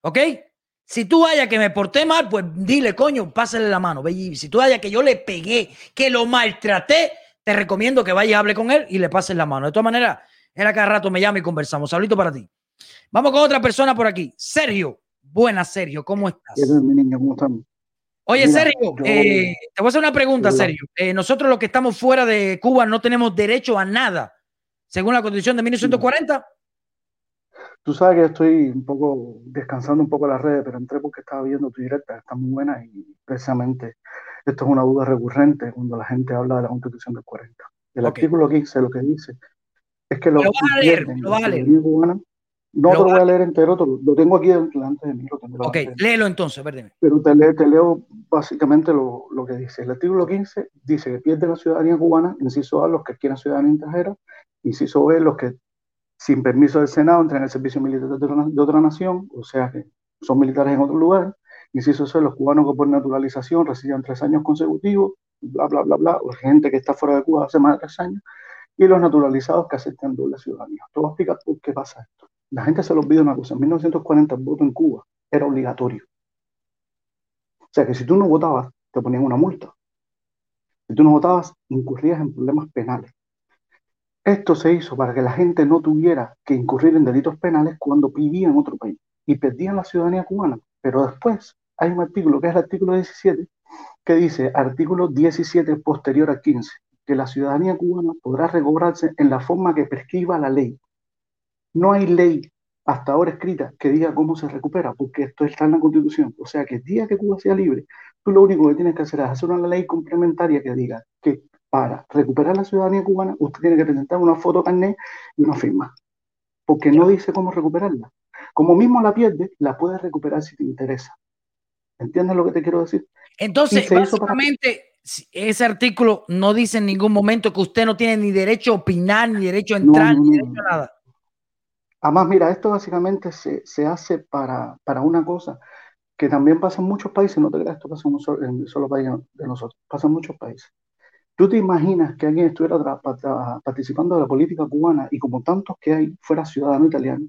¿Ok? Si tú vayas que me porté mal, pues dile, coño, pásale la mano. Si tú vayas que yo le pegué, que lo maltraté, te recomiendo que vayas y hable con él y le pases la mano. De todas maneras, él a cada rato me llama y conversamos. Saludito para ti. Vamos con otra persona por aquí. Sergio. Buenas, Sergio. ¿Cómo estás? ¿Qué tal, mi niño? ¿Cómo estamos? Oye, Mira, Sergio, yo- eh, te voy a hacer una pregunta, Hola. Sergio. Eh, nosotros los que estamos fuera de Cuba no tenemos derecho a nada, según la constitución de 1940. Tú sabes que estoy un poco descansando un poco las redes, pero entré porque estaba viendo tu directa, está muy buena y precisamente esto es una duda recurrente cuando la gente habla de la Constitución del 40. El artículo 15 lo que dice es que los Lo vas a leer, pierden lo vas a leer. ciudadanía cubana. No Lo te lo voy a leer entero, te lo, lo tengo aquí delante de mí, lo tengo Ok, léelo entonces, perdeme. Pero te leo, te leo básicamente lo, lo que dice. El artículo 15 dice que pierde la ciudadanía cubana, inciso A, los que quieran ciudadanía extranjera, inciso B, los que sin permiso del Senado entran en el servicio militar de otra, de otra nación, o sea que son militares en otro lugar, inciso C, los cubanos que por naturalización residan tres años consecutivos, bla, bla, bla, bla, o gente que está fuera de Cuba hace más de tres años, y los naturalizados que aceptan doble ciudadanía. Te voy a explicar por qué pasa esto. La gente se le olvida una cosa, en 1940 el voto en Cuba era obligatorio. O sea que si tú no votabas, te ponían una multa. Si tú no votabas, incurrías en problemas penales. Esto se hizo para que la gente no tuviera que incurrir en delitos penales cuando vivía en otro país y perdían la ciudadanía cubana. Pero después hay un artículo, que es el artículo 17, que dice, artículo 17 posterior al 15, que la ciudadanía cubana podrá recobrarse en la forma que prescriba la ley. No hay ley hasta ahora escrita que diga cómo se recupera, porque esto está en la Constitución. O sea que el día que Cuba sea libre, tú lo único que tienes que hacer es hacer una ley complementaria que diga que para recuperar la ciudadanía cubana usted tiene que presentar una foto carnet y una firma, porque no dice cómo recuperarla. Como mismo la pierde, la puedes recuperar si te interesa. ¿Entiendes lo que te quiero decir? Entonces, para básicamente, si- ese artículo no dice en ningún momento que usted no tiene ni derecho a opinar, ni derecho a entrar, no, ni no, derecho a nada. Además, mira, esto básicamente se, se hace para, para una cosa que también pasa en muchos países, no te creas, esto pasa en un solo, en un solo país de nosotros, pasa en muchos países. ¿Tú te imaginas que alguien estuviera tra- pa- tra- participando de la política cubana y como tantos que hay fuera ciudadano italiano?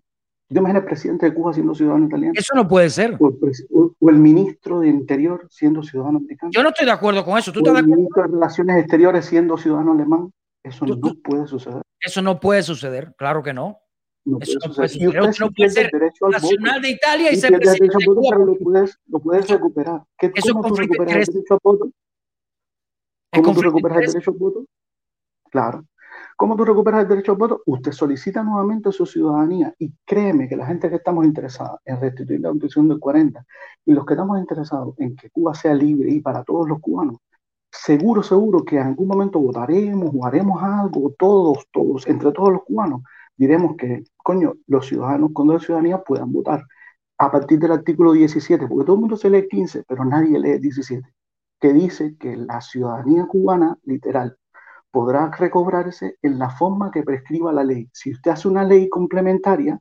¿Tú te imaginas el presidente de Cuba siendo ciudadano italiano? Eso no puede ser. O el, o- el ministro de Interior siendo ciudadano americano? Yo no estoy de acuerdo con eso. ¿Tú ¿O estás de el ministro de Relaciones Exteriores siendo ciudadano alemán? Eso no puede suceder. Eso no puede suceder. Claro que no. No Eso puede no puede suceder. Y usted no puede ser al nacional de Italia y Sí ser presidente al de Cuba. pero lo puedes, lo puedes recuperar. ¿Qué, Eso es ¿Cómo tú recuperas el derecho al voto? ¿Cómo tú recuperas el derecho al voto? Claro. ¿Cómo tú recuperas el derecho al voto? Usted solicita nuevamente su ciudadanía y créeme que la gente que estamos interesada en restituir la constitución del 40 y los que estamos interesados en que Cuba sea libre y para todos los cubanos, seguro, seguro que en algún momento votaremos o haremos algo, todos, todos, entre todos los cubanos, diremos que, coño, los ciudadanos con la ciudadanía puedan votar a partir del artículo 17, porque todo el mundo se lee 15, pero nadie lee 17, que dice que la ciudadanía cubana, literal, podrá recobrarse en la forma que prescriba la ley. Si usted hace una ley complementaria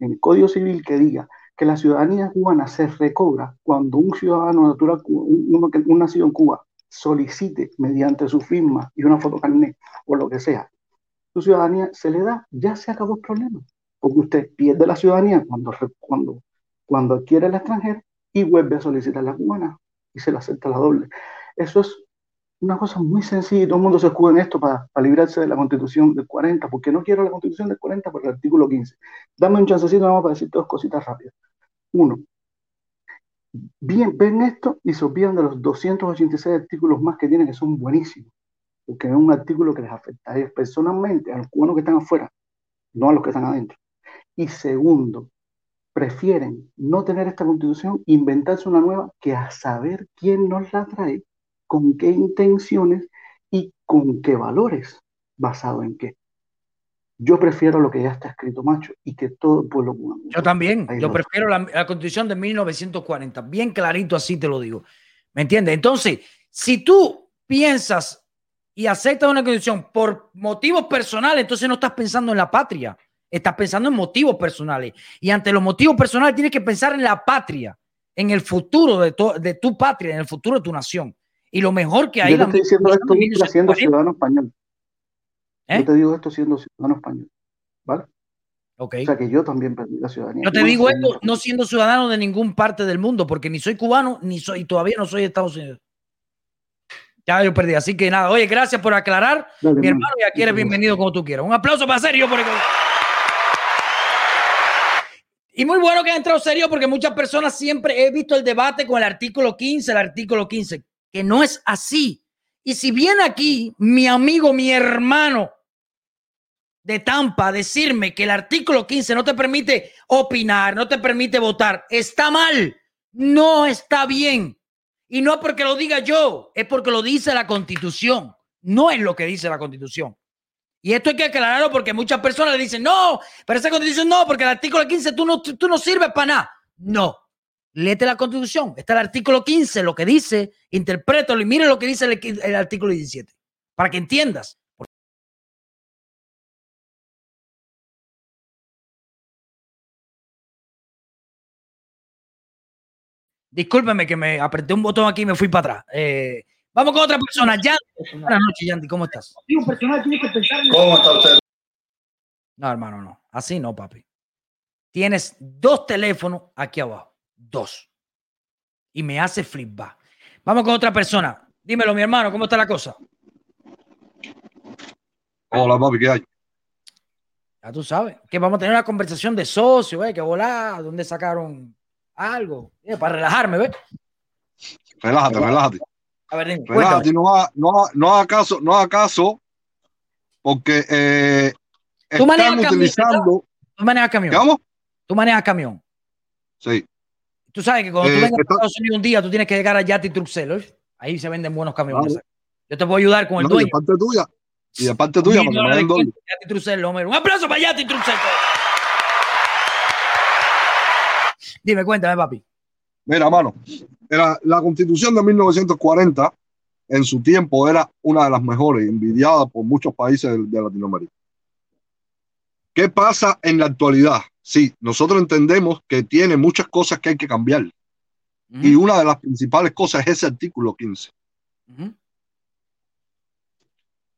en el Código Civil que diga que la ciudadanía cubana se recobra cuando un ciudadano natural, un nacido en Cuba, solicite mediante su firma y una fotocarnet o lo que sea, su ciudadanía se le da, ya se acabó el problema. Porque usted pierde la ciudadanía cuando, cuando, cuando adquiere el extranjero y vuelve a solicitar la cubana y se la acepta la doble. Eso es una cosa muy sencilla y todo el mundo se escuda en esto para, para librarse de la constitución del 40, porque no quiero la constitución del 40 por el artículo 15. Dame un chancecito, vamos para decir dos cositas rápidas. Uno, bien, ven esto y se olvidan de los 286 artículos más que tienen que son buenísimos, porque es un artículo que les afecta a ellos personalmente, a los cubanos que están afuera, no a los que están adentro. Y segundo, prefieren no tener esta constitución, inventarse una nueva que a saber quién nos la trae, con qué intenciones y con qué valores, basado en qué. Yo prefiero lo que ya está escrito, macho, y que todo el pueblo cubano. Yo también. Ahí Yo prefiero la, la constitución de 1940. Bien clarito, así te lo digo. ¿Me entiendes? Entonces, si tú piensas y aceptas una constitución por motivos personales, entonces no estás pensando en la patria. Estás pensando en motivos personales. Y ante los motivos personales tienes que pensar en la patria, en el futuro de, tu- de tu patria, en el futuro de tu nación. Y lo mejor que hay Yo te estoy diciendo esto siendo 1940. ciudadano español. ¿Eh? Yo te digo esto siendo ciudadano español. ¿Vale? Ok. O sea que yo también perdí la ciudadanía. Yo te digo siendo- esto no siendo ciudadano de ningún parte del mundo, porque ni soy cubano, ni soy, todavía no soy de Estados Unidos. Ya yo perdí. Así que nada, oye, gracias por aclarar. Dale, Mi hermano. hermano, y aquí eres bienvenido como tú quieras. Un aplauso para Sergio por el- Y muy bueno que ha entrado serio porque muchas personas siempre he visto el debate con el artículo 15, el artículo 15, que no es así. Y si viene aquí mi amigo, mi hermano de Tampa a decirme que el artículo 15 no te permite opinar, no te permite votar, está mal, no está bien. Y no porque lo diga yo, es porque lo dice la constitución, no es lo que dice la constitución. Y esto hay que aclararlo porque muchas personas le dicen, no, pero esa constitución no, porque el artículo 15 tú no, tú no sirves para nada. No, léete la constitución, está el artículo 15, lo que dice, interprétalo y mire lo que dice el, el artículo 17, para que entiendas. Discúlpeme que me apreté un botón aquí y me fui para atrás. Eh, vamos con otra persona. Yandy. Buenas noches, Yandy. ¿Cómo estás? ¿Cómo está usted? No, hermano, no. Así no, papi. Tienes dos teléfonos aquí abajo. Dos. Y me hace flipar. Vamos con otra persona. Dímelo, mi hermano, ¿cómo está la cosa? Hola, papi, ¿qué hay? Ya tú sabes. Que vamos a tener una conversación de socio, ¿eh? Que volá, ¿dónde sacaron algo? Eh, para relajarme, ¿ves? Relájate, relájate. A ver, dime. Relájate, no haga, no, no haga caso, no haga caso, porque eh, Tú manejas están camión, utilizando. ¿Tú manejas camión? ¿Cómo? Tú manejas camión. Sí. Tú sabes que cuando tú Eh, vengas a Estados Unidos un día, tú tienes que llegar a Yati Truck Sellers. Ahí se venden buenos camiones. Yo te puedo ayudar con el No, y dueño. de parte tuya. Y de parte tuya, Mil para que no dólares den doble. Yati Truck Sellers. Un aplauso para Yati Truck Sellers. Dime, cuéntame, papi. Mira, mano, era, la constitución de 1940 en su tiempo era una de las mejores, envidiada por muchos países de, de Latinoamérica. ¿Qué pasa en la actualidad? Sí, nosotros entendemos que tiene muchas cosas que hay que cambiar. Y una de las principales cosas es ese artículo 15.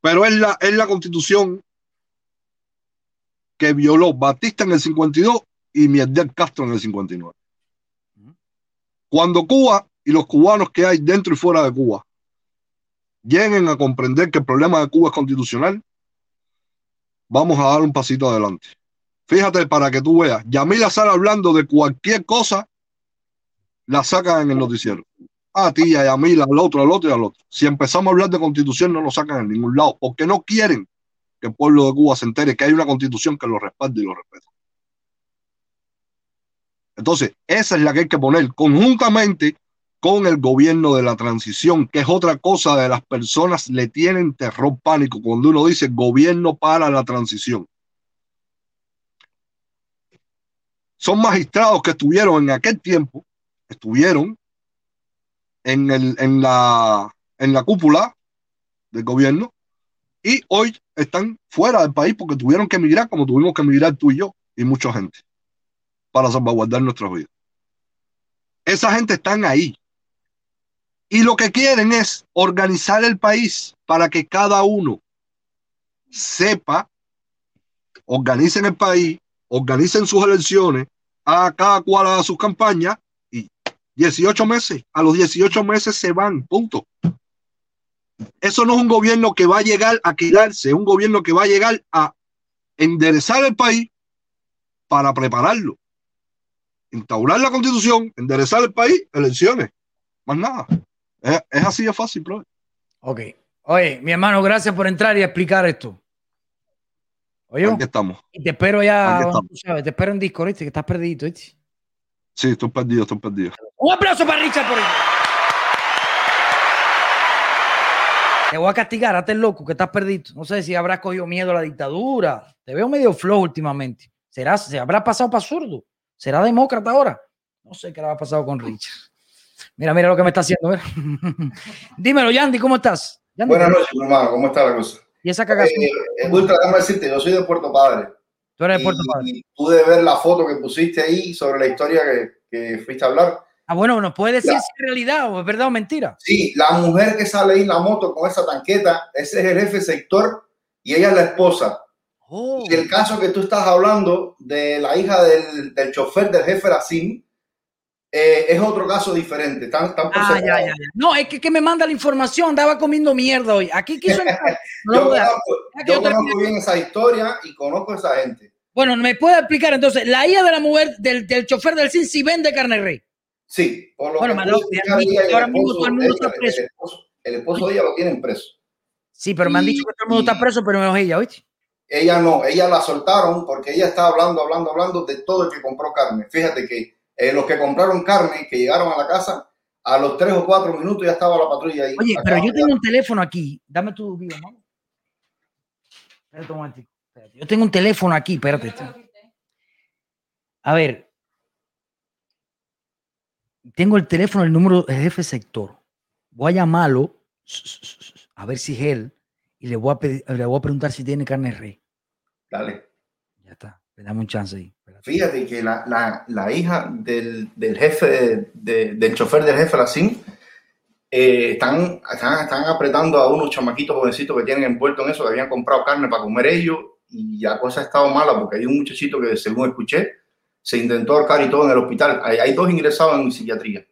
Pero es la, es la constitución que violó Batista en el 52 y Miguel Castro en el 59. Cuando Cuba y los cubanos que hay dentro y fuera de Cuba lleguen a comprender que el problema de Cuba es constitucional, vamos a dar un pasito adelante. Fíjate para que tú veas, Yamila sale hablando de cualquier cosa, la sacan en el noticiero. A ti, a Yamila, al otro, al otro y al otro. Si empezamos a hablar de constitución, no nos sacan en ningún lado, porque no quieren que el pueblo de Cuba se entere que hay una constitución que lo respalde y lo respeta. Entonces, esa es la que hay que poner conjuntamente con el gobierno de la transición, que es otra cosa de las personas le tienen terror pánico cuando uno dice gobierno para la transición. Son magistrados que estuvieron en aquel tiempo, estuvieron en, el, en, la, en la cúpula del gobierno y hoy están fuera del país porque tuvieron que emigrar como tuvimos que emigrar tú y yo y mucha gente para salvaguardar nuestras vidas. Esa gente están ahí. Y lo que quieren es organizar el país para que cada uno sepa, organicen el país, organicen sus elecciones, a cada cual a sus campañas y 18 meses, a los 18 meses se van, punto. Eso no es un gobierno que va a llegar a quedarse, es un gobierno que va a llegar a enderezar el país para prepararlo. Instaurar la constitución, enderezar el país, elecciones. Más nada. Es, así de fácil, bro. Ok. Oye, mi hermano, gracias por entrar y explicar esto. Oye, Aquí estamos. y te espero ya, tú sabes, te espero en Discord, ¿viste? que estás perdido, ¿viste? Sí, estoy perdido, estoy perdido. Un aplauso para Richard por eso. Te voy a castigar, hazte el loco, que estás perdido. No sé si habrás cogido miedo a la dictadura. Te veo medio flow últimamente. ¿Será, ¿Se habrá pasado para zurdo? ¿Será demócrata ahora? No sé qué le ha pasado con Richard. Mira, mira lo que me está haciendo. Dímelo, Yandy, ¿cómo estás? Yandy, Buenas noches, mi hermano. ¿Cómo está la cosa? ¿Y esa cagazón? Eh, eh, Ultra, déjame decirte, yo soy de Puerto Padre. Tú eres de Puerto Y- Padre. Y pude ver la foto que pusiste ahí sobre la historia que, que fuiste a hablar. Ah, bueno, ¿nos puede decir La- si es realidad o es verdad o mentira? Sí, la mujer que sale ahí en la moto con esa tanqueta, ese es el jefe sector y ella es la esposa. Oh. Y el caso que tú estás hablando de la hija del, del chofer del jefe Racine eh, es otro caso diferente. Ah, ya, separado. ya, ya. No, es que, que me manda la información. Andaba comiendo mierda hoy. Aquí quiso. No Yo conozco, yo yo termine. conozco bien esa historia y conozco a esa gente. Bueno, ¿me puede explicar entonces? La hija de la mujer del, del chofer del CIN sí vende carne rey. Sí, por lo Bueno, que el ahora mismo esposo todo el de mundo ella, está preso. El esposo, el esposo de ella lo tienen preso. Sí, pero me han dicho que todo el mundo está preso, pero no es ella, ¿oíste? Ella no, ella la soltaron porque ella está hablando, hablando, hablando de todo el que compró carne. Fíjate que eh, los que compraron carne, que llegaron a la casa, a los tres o cuatro minutos ya estaba la patrulla ahí. Oye, pero yo tengo un teléfono aquí. Dame tu video, ¿no? Espérate un. Espérate. Yo tengo un teléfono aquí, espérate. A ver. Tengo el teléfono, el número del jefe sector. Voy a llamarlo, a ver si es él, y le voy a, pedir- le voy a preguntar si tiene carne rey. Dale. Ya está. Me dame un chance ahí. Fíjate que la, la- la hija del, del jefe, de- de- del chofer del jefe Racine, eh, están, están, están apretando a unos chamaquitos jovencitos que tienen envuelto en eso, que habían comprado carne para comer ellos, y la cosa ha estado mala porque hay un muchachito que, según escuché, se intentó ahorcar y todo en el hospital. Hay, hay dos ingresados en psiquiatría.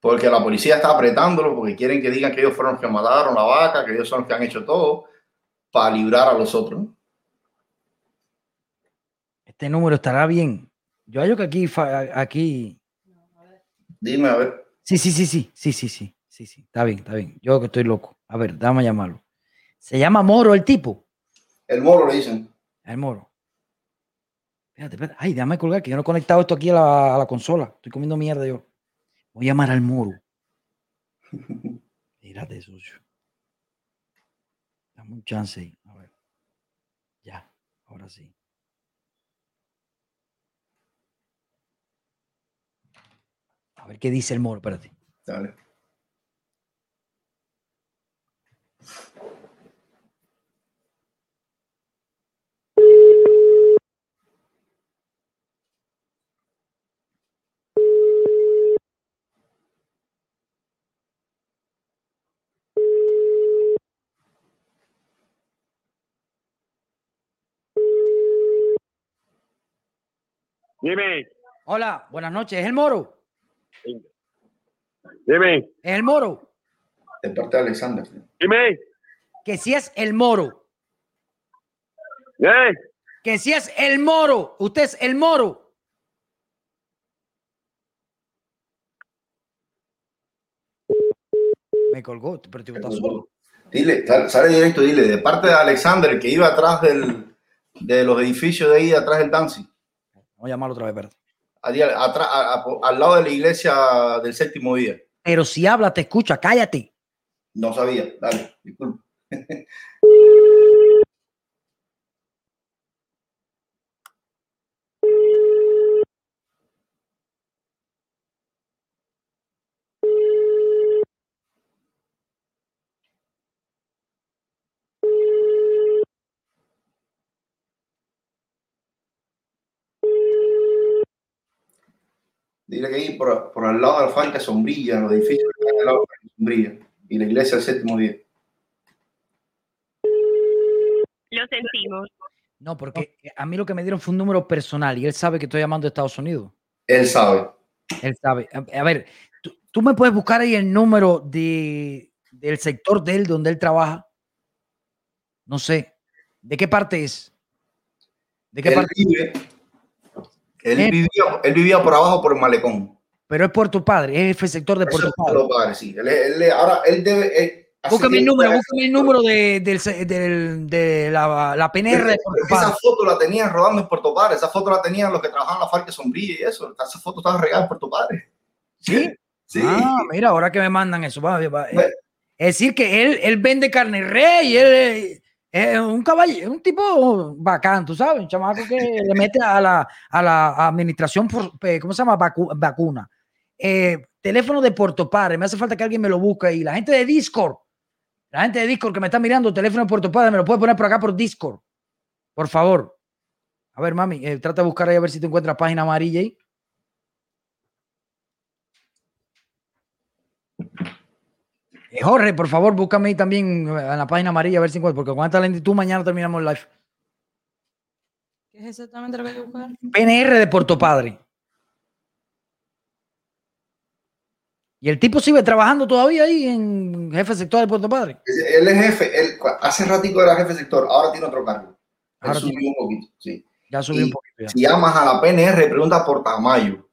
Porque la policía está apretándolo porque quieren que digan que ellos fueron los que mataron la vaca, que ellos son los que han hecho todo, para librar a los otros. Este número estará bien. Yo hallo que aquí, aquí. Dime, a ver. Sí, sí, sí, sí, sí, sí, sí, sí, sí. Está bien, está bien. Yo que estoy loco. A ver, dame a llamarlo. Se llama Moro el tipo. El moro le dicen. El Moro. Espérate, espérate. Ay, déjame colgar que yo no he conectado esto aquí a la, a la consola. Estoy comiendo mierda yo. Voy a llamar al Moro. Mírate, sucio. Dame un chance ahí. A ver. Ya, ahora sí. Ver qué dice el Moro, espérate. Dale. Dime, Hola, buenas noches. ¿Es el Moro? Dime, ¿Es el Moro? De parte de Alexander. dime. Que si es el Moro. ¿Eh? Que si es el Moro. Usted es el Moro. Me colgó, pero tú estás solo. Dile, sal- sale directo, dile, de parte de Alexander, que iba atrás del, de los edificios de ahí, atrás del Dancy. Vamos a llamarlo otra vez, espérate. Allí, atrás, a- a- al lado de la iglesia del séptimo día. Pero si habla, te escucha, cállate. No sabía, dale, disculpa. Dile que ahí por, por al lado de la fábrica de Sombrilla, los edificios que están al lado de la Sombrilla y la iglesia del séptimo día. Lo sentimos. No, porque a mí lo que me dieron fue un número personal y él sabe que estoy llamando de Estados Unidos. Él sabe. Él sabe. A, a ver, ¿tú, tú me puedes buscar ahí el número de, del sector de él donde él trabaja. No sé. ¿De qué parte es? ¿De qué Él parte? vive, él, Eh. vivía, él vivía por abajo por el malecón. Pero es Puerto Padre, es el sector de Puerto Padre. Puerto Padre, sí. Él, él- ahora, él debe... él- hace Búscame el número, búscame el número de, del, se- del- de la, la PNR de Puerto Esa Padre. foto la tenían rodando en Puerto Padre, esa foto la tenían los que trabajaban en la de Sombrilla y eso. Esa foto estaba regada en Puerto Padre. ¿Sí? Sí. Ah, mira, ahora que me mandan eso. va, va, eh, Es decir, que él, él vende carne rey él eh, un caballero, un tipo bacán, tú sabes, un chamaco que le mete a la, a la administración, por- eh, ¿cómo se llama? Vacu- vacuna. Eh, teléfono de Puerto Padre, me hace falta que alguien me lo busque y la gente de Discord, la gente de Discord que me está mirando, teléfono de Puerto Padre, me lo puede poner por acá por Discord, por favor. A ver, mami, eh, trata de buscar ahí a ver si te encuentras página amarilla ahí. Eh, Jorge, por favor, búscame ahí también eh, en la página amarilla a ver si encuentro, porque con esta lentitud mañana terminamos el live. ¿Qué es exactamente lo que hay que buscar? PNR de Puerto Padre. Y el tipo sigue trabajando todavía ahí en jefe sector de Puerto Padre. Él es jefe, él hace ratico era jefe de sector, ahora tiene otro cargo. Él Ahora subió tiene- un poquito, sí. Ya subió Y un poquito. ya. Si llamas a la PNR, pregunta por Tamayo.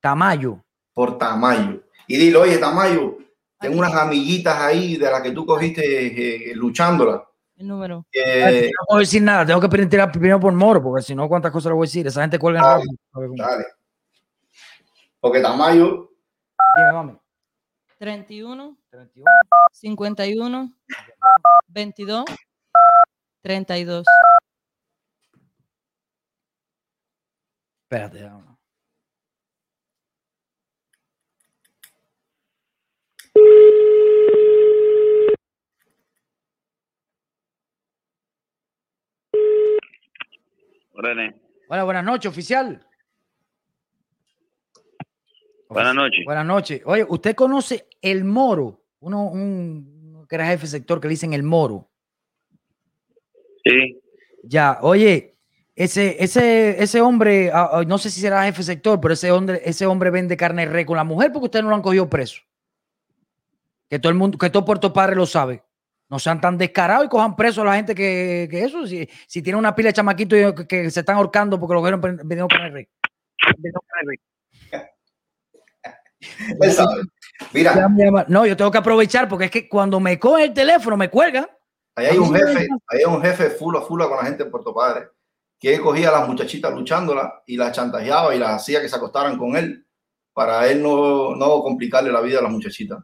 Tamayo. Por Tamayo. Y dile, oye, Tamayo, tengo unas amiguitas ahí de las que tú cogiste eh, luchándola. El número. Eh, no puedo decir nada, tengo que preguntar primero por Moro, porque si no, ¿cuántas cosas le voy a decir? Esa gente cuelga en Dale, radio. dale. Porque Tamayo, Dime, mami. 31, 51, 22, 32. Espérate. ya. René. Hola, buenas noches, oficial. Buenas noches. Buenas noches. Oye, ¿usted conoce el Moro? Uno, un que era jefe de sector que le dicen el Moro. Sí. Ya, oye, ese, ese, ese hombre, ah, ah, no sé si será jefe de sector, pero ese hombre, ese hombre vende carne de res con la mujer porque ustedes no lo han cogido preso. Que todo el mundo, que todo Puerto Padre lo sabe. No sean tan descarados y cojan preso a la gente que, que eso. Si, si tiene una pila de chamaquitos y que, que se están ahorcando porque lo pen- vendiendo res. él sabe. Mira, No, yo tengo que aprovechar porque es que cuando me coge el teléfono me cuelgan. ahí hay un jefe, ahí hay un jefe full a full con la gente de Puerto Padre, que cogía a las muchachitas luchándola y las chantajeaba y las hacía que se acostaran con él para él no, no complicarle la vida a las muchachitas.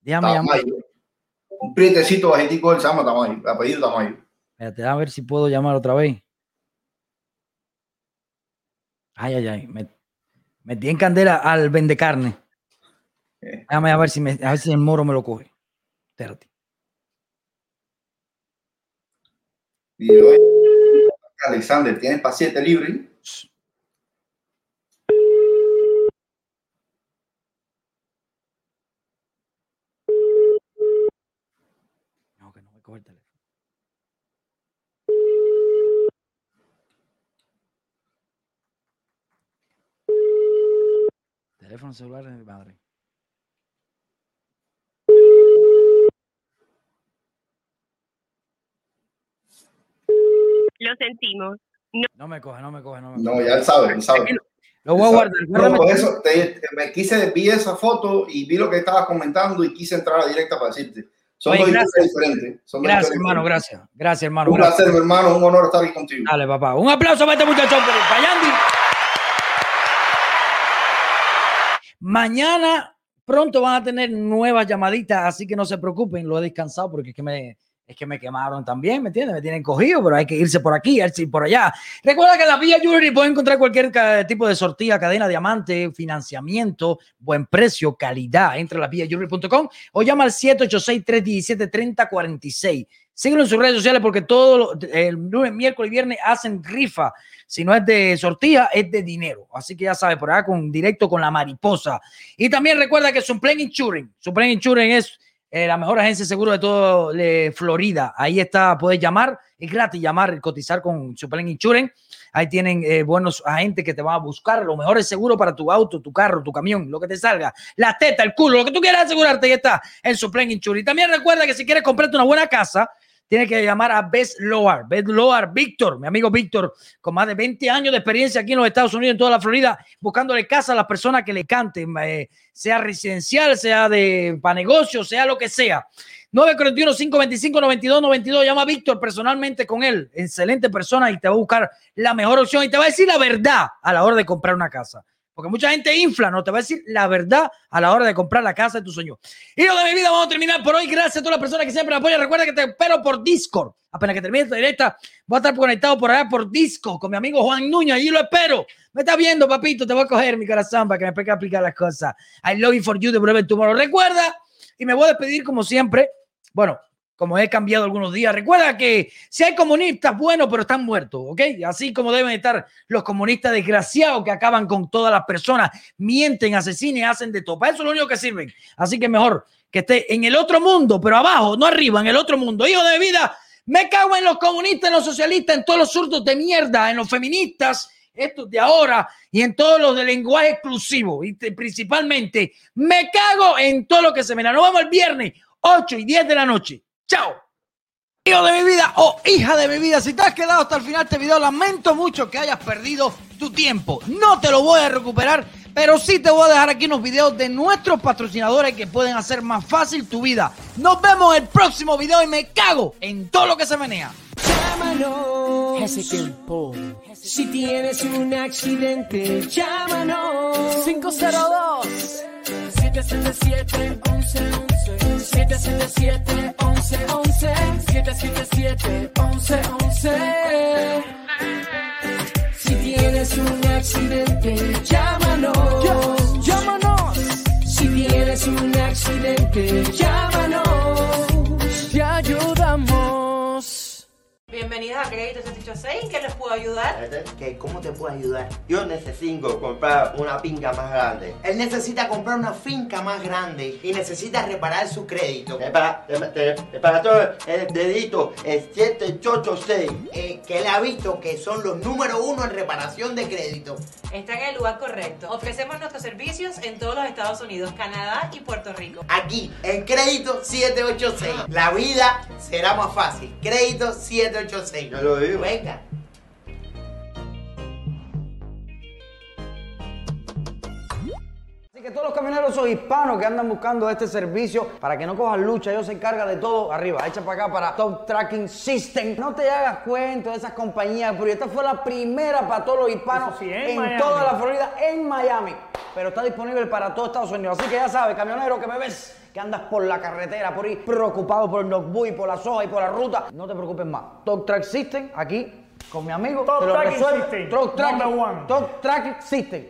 Déjame llamar. Un prietecito bajitico, él se llama Tamayo, apellido Tamayo. Espérate, a ver si puedo llamar otra vez. Ay, ay, ay. Me, metí en candela al vendecarne. Déjame a ver si, me, a ver si el moro me lo coge. Espérate. Y oye, Alexander, ¿tienes paciente libre? Me coge el teléfono. Teléfono celular de mi madre. Lo sentimos. No me coge, no me coge, no me No, ya él sabe, él sabe. Lo voy a guardar. No, por eso te, te- me quise, vi esa foto y vi lo que estabas comentando y quise entrar a directa para decirte. Son Oye, dos gracias. diferentes. Son dos Gracias, hermano, diferentes. gracias. Gracias, hermano. Un gracias. placer, mi hermano, un honor estar aquí contigo. Dale, papá. Un aplauso para este muchacho. Mañana pronto van a tener nuevas llamaditas, así que no se preocupen, lo he descansado porque es que me, es que me quemaron también, ¿me entiendes? Me tienen cogido, pero hay que irse por aquí, irse por allá. Recuerda que en la Villa Jewelry puedes encontrar cualquier tipo de sortilla, cadena, diamante, financiamiento, buen precio, calidad. Entra a la villayewelry.com o llama al 786-317-3046. Síguelo en sus redes sociales porque todo el lunes, miércoles y viernes hacen rifa. Si no es de sortilla, es de dinero. Así que ya sabes, por acá con directo con la mariposa. Y también recuerda que Suplent Insurance, Suplent Insurance es eh, la mejor agencia de seguro de todo de Florida. Ahí está, puedes llamar, es gratis llamar, cotizar con Suplent Insurance. Ahí tienen eh, buenos agentes que te van a buscar los mejores seguros para tu auto, tu carro, tu camión, lo que te salga, la teta, el culo, lo que tú quieras asegurarte, ya está en Suplent Insurance. Y también recuerda que si quieres comprarte una buena casa, tienes que llamar a Best Loar, Best Loar, Víctor, mi amigo Víctor, con más de 20 años de experiencia aquí en los Estados Unidos, en toda la Florida, buscándole casa a las personas que le canten, eh, sea residencial, sea de para negocio, sea lo que sea. 941-525-9292, llama a Víctor personalmente con él, excelente persona y te va a buscar la mejor opción y te va a decir la verdad a la hora de comprar una casa. Porque mucha gente infla, no te va a decir la verdad a la hora de comprar la casa de tu sueño. Y lo de mi vida, vamos a terminar por hoy. Gracias a todas las personas que siempre me apoyan. Recuerda que te espero por Discord. Apenas que termine esta directa, voy a estar conectado por allá por Discord con mi amigo Juan Nuño. Allí lo espero. Me está viendo, papito. Te voy a coger mi corazón para que me explique aplicar las cosas. I love you for you de Breve Tomorrow. Recuerda, y me voy a despedir como siempre. Bueno, como he cambiado algunos días. Recuerda que si hay comunistas buenos, pero están muertos, ¿ok? Así como deben estar los comunistas desgraciados que acaban con todas las personas, mienten, asesinan y hacen de todo. Para eso es lo único que sirven. Así que mejor que esté en el otro mundo, pero abajo, no arriba, en el otro mundo. Hijo de vida, me cago en los comunistas, en los socialistas, en todos los surdos de mierda, en los feministas, estos de ahora, y en todos los de lenguaje exclusivo. Y te- principalmente, me cago en todo lo que se me. Nos vemos el viernes, 8 y 10 de la noche. Chao. Hijo de mi vida o hija de mi vida, si te has quedado hasta el final de este video, lamento mucho que hayas perdido tu tiempo. No te lo voy a recuperar, pero sí te voy a dejar aquí unos videos de nuestros patrocinadores que pueden hacer más fácil tu vida. Nos vemos en el próximo video y me cago en todo lo que se menea. Llámanos. Hace tiempo. Si tienes un accidente, llámanos. 502 777 1111 777 1111 777 1111 Si tienes un accidente, llámanos. Llámanos. Si tienes un accidente, llámanos. Bienvenidos a Crédito 786, ¿en qué les puedo ayudar? ¿Qué? ¿Cómo te puedo ayudar? Yo necesito comprar una finca más grande. Él necesita comprar una finca más grande y necesita reparar su crédito. Para, para todo el dedito es 7886. Eh, que él ha visto que son los número uno en reparación de crédito. Está en el lugar correcto. Ofrecemos nuestros servicios en todos los Estados Unidos, Canadá y Puerto Rico. Aquí, en crédito 786. La vida será más fácil. Crédito 786. Yo lo digo. Venga. Así que todos los camioneros o hispanos que andan buscando este servicio para que no cojan lucha, ellos se encargan de todo arriba. Echa para acá para Top Tracking System. No te hagas cuenta de esas compañías, pero esta fue la primera para todos los hispanos sí, en en toda la Florida, en Miami. Pero está disponible para todo Estados Unidos. Así que ya sabes, camionero que me ves, que andas por la carretera, por ahí preocupado por el Nogbuy, por la soja y por la ruta, no te preocupes más. Top Track System, aquí con mi amigo, Top resuelve. System, Top one. Top Tracking System,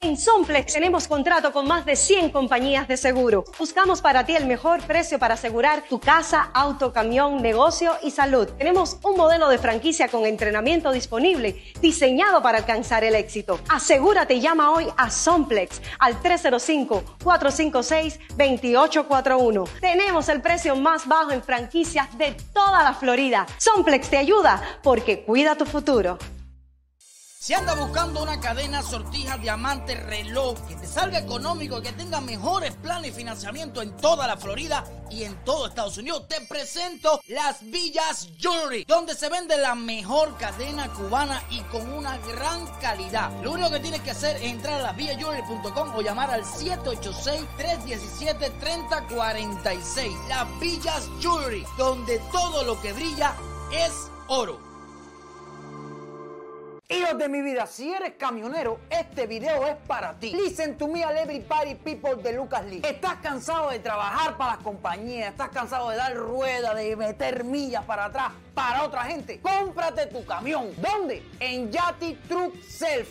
En Somplex tenemos contrato con más de 100 compañías de seguro. Buscamos para ti el mejor precio para asegurar tu casa, auto, camión, negocio y salud. Tenemos un modelo de franquicia con entrenamiento disponible, diseñado para alcanzar el éxito. Asegúrate y llama hoy a Somplex al 305-456-2841. Tenemos el precio más bajo en franquicias de toda la Florida. Somplex te ayuda porque cuida tu futuro. Si anda buscando una cadena, sortija, diamante, reloj, que te salga económico y que tenga mejores planes de financiamiento en toda la Florida y en todo Estados Unidos, te presento Las Villas Jewelry, donde se vende la mejor cadena cubana y con una gran calidad. Lo único que tienes que hacer es entrar a lasvillasjewelry.com o llamar al 786-317-3046. Las Villas Jewelry, donde todo lo que brilla es oro. Hijos de mi vida, si eres camionero, este video es para ti. Listen to me, everybody people de Lucas Lee. ¿Estás cansado de trabajar para las compañías? ¿Estás cansado de dar rueda, de meter millas para atrás para otra gente? Cómprate tu camión. ¿Dónde? En Yati Truck Self.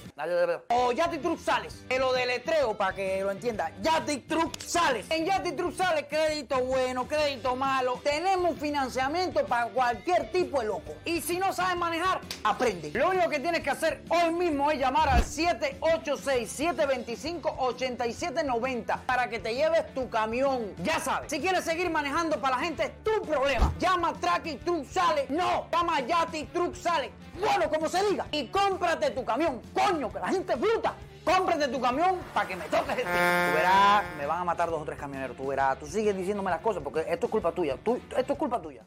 O Yati Truck Sales. Te lo deletreo para que lo entienda. Yati Truck Sales. En Yati Truck Sales, crédito bueno, crédito malo. Tenemos financiamiento para cualquier tipo de loco. Y si no sabes manejar, aprende. Lo único que tienes que hacer hoy mismo es llamar al 786-725-8790 para que te lleves tu camión. Ya sabes, si quieres seguir manejando para la gente, es tu problema. Llama a Tracky Truck Sales. No, llama a Yati Truck Sales. Bueno, como se diga. Y cómprate tu camión. Coño, que la gente es bruta. Cómprate tu camión para que me toques este. Tú verás, me van a matar dos o tres camioneros. Tú verás, tú sigues diciéndome las cosas porque esto es culpa tuya. Esto es culpa tuya.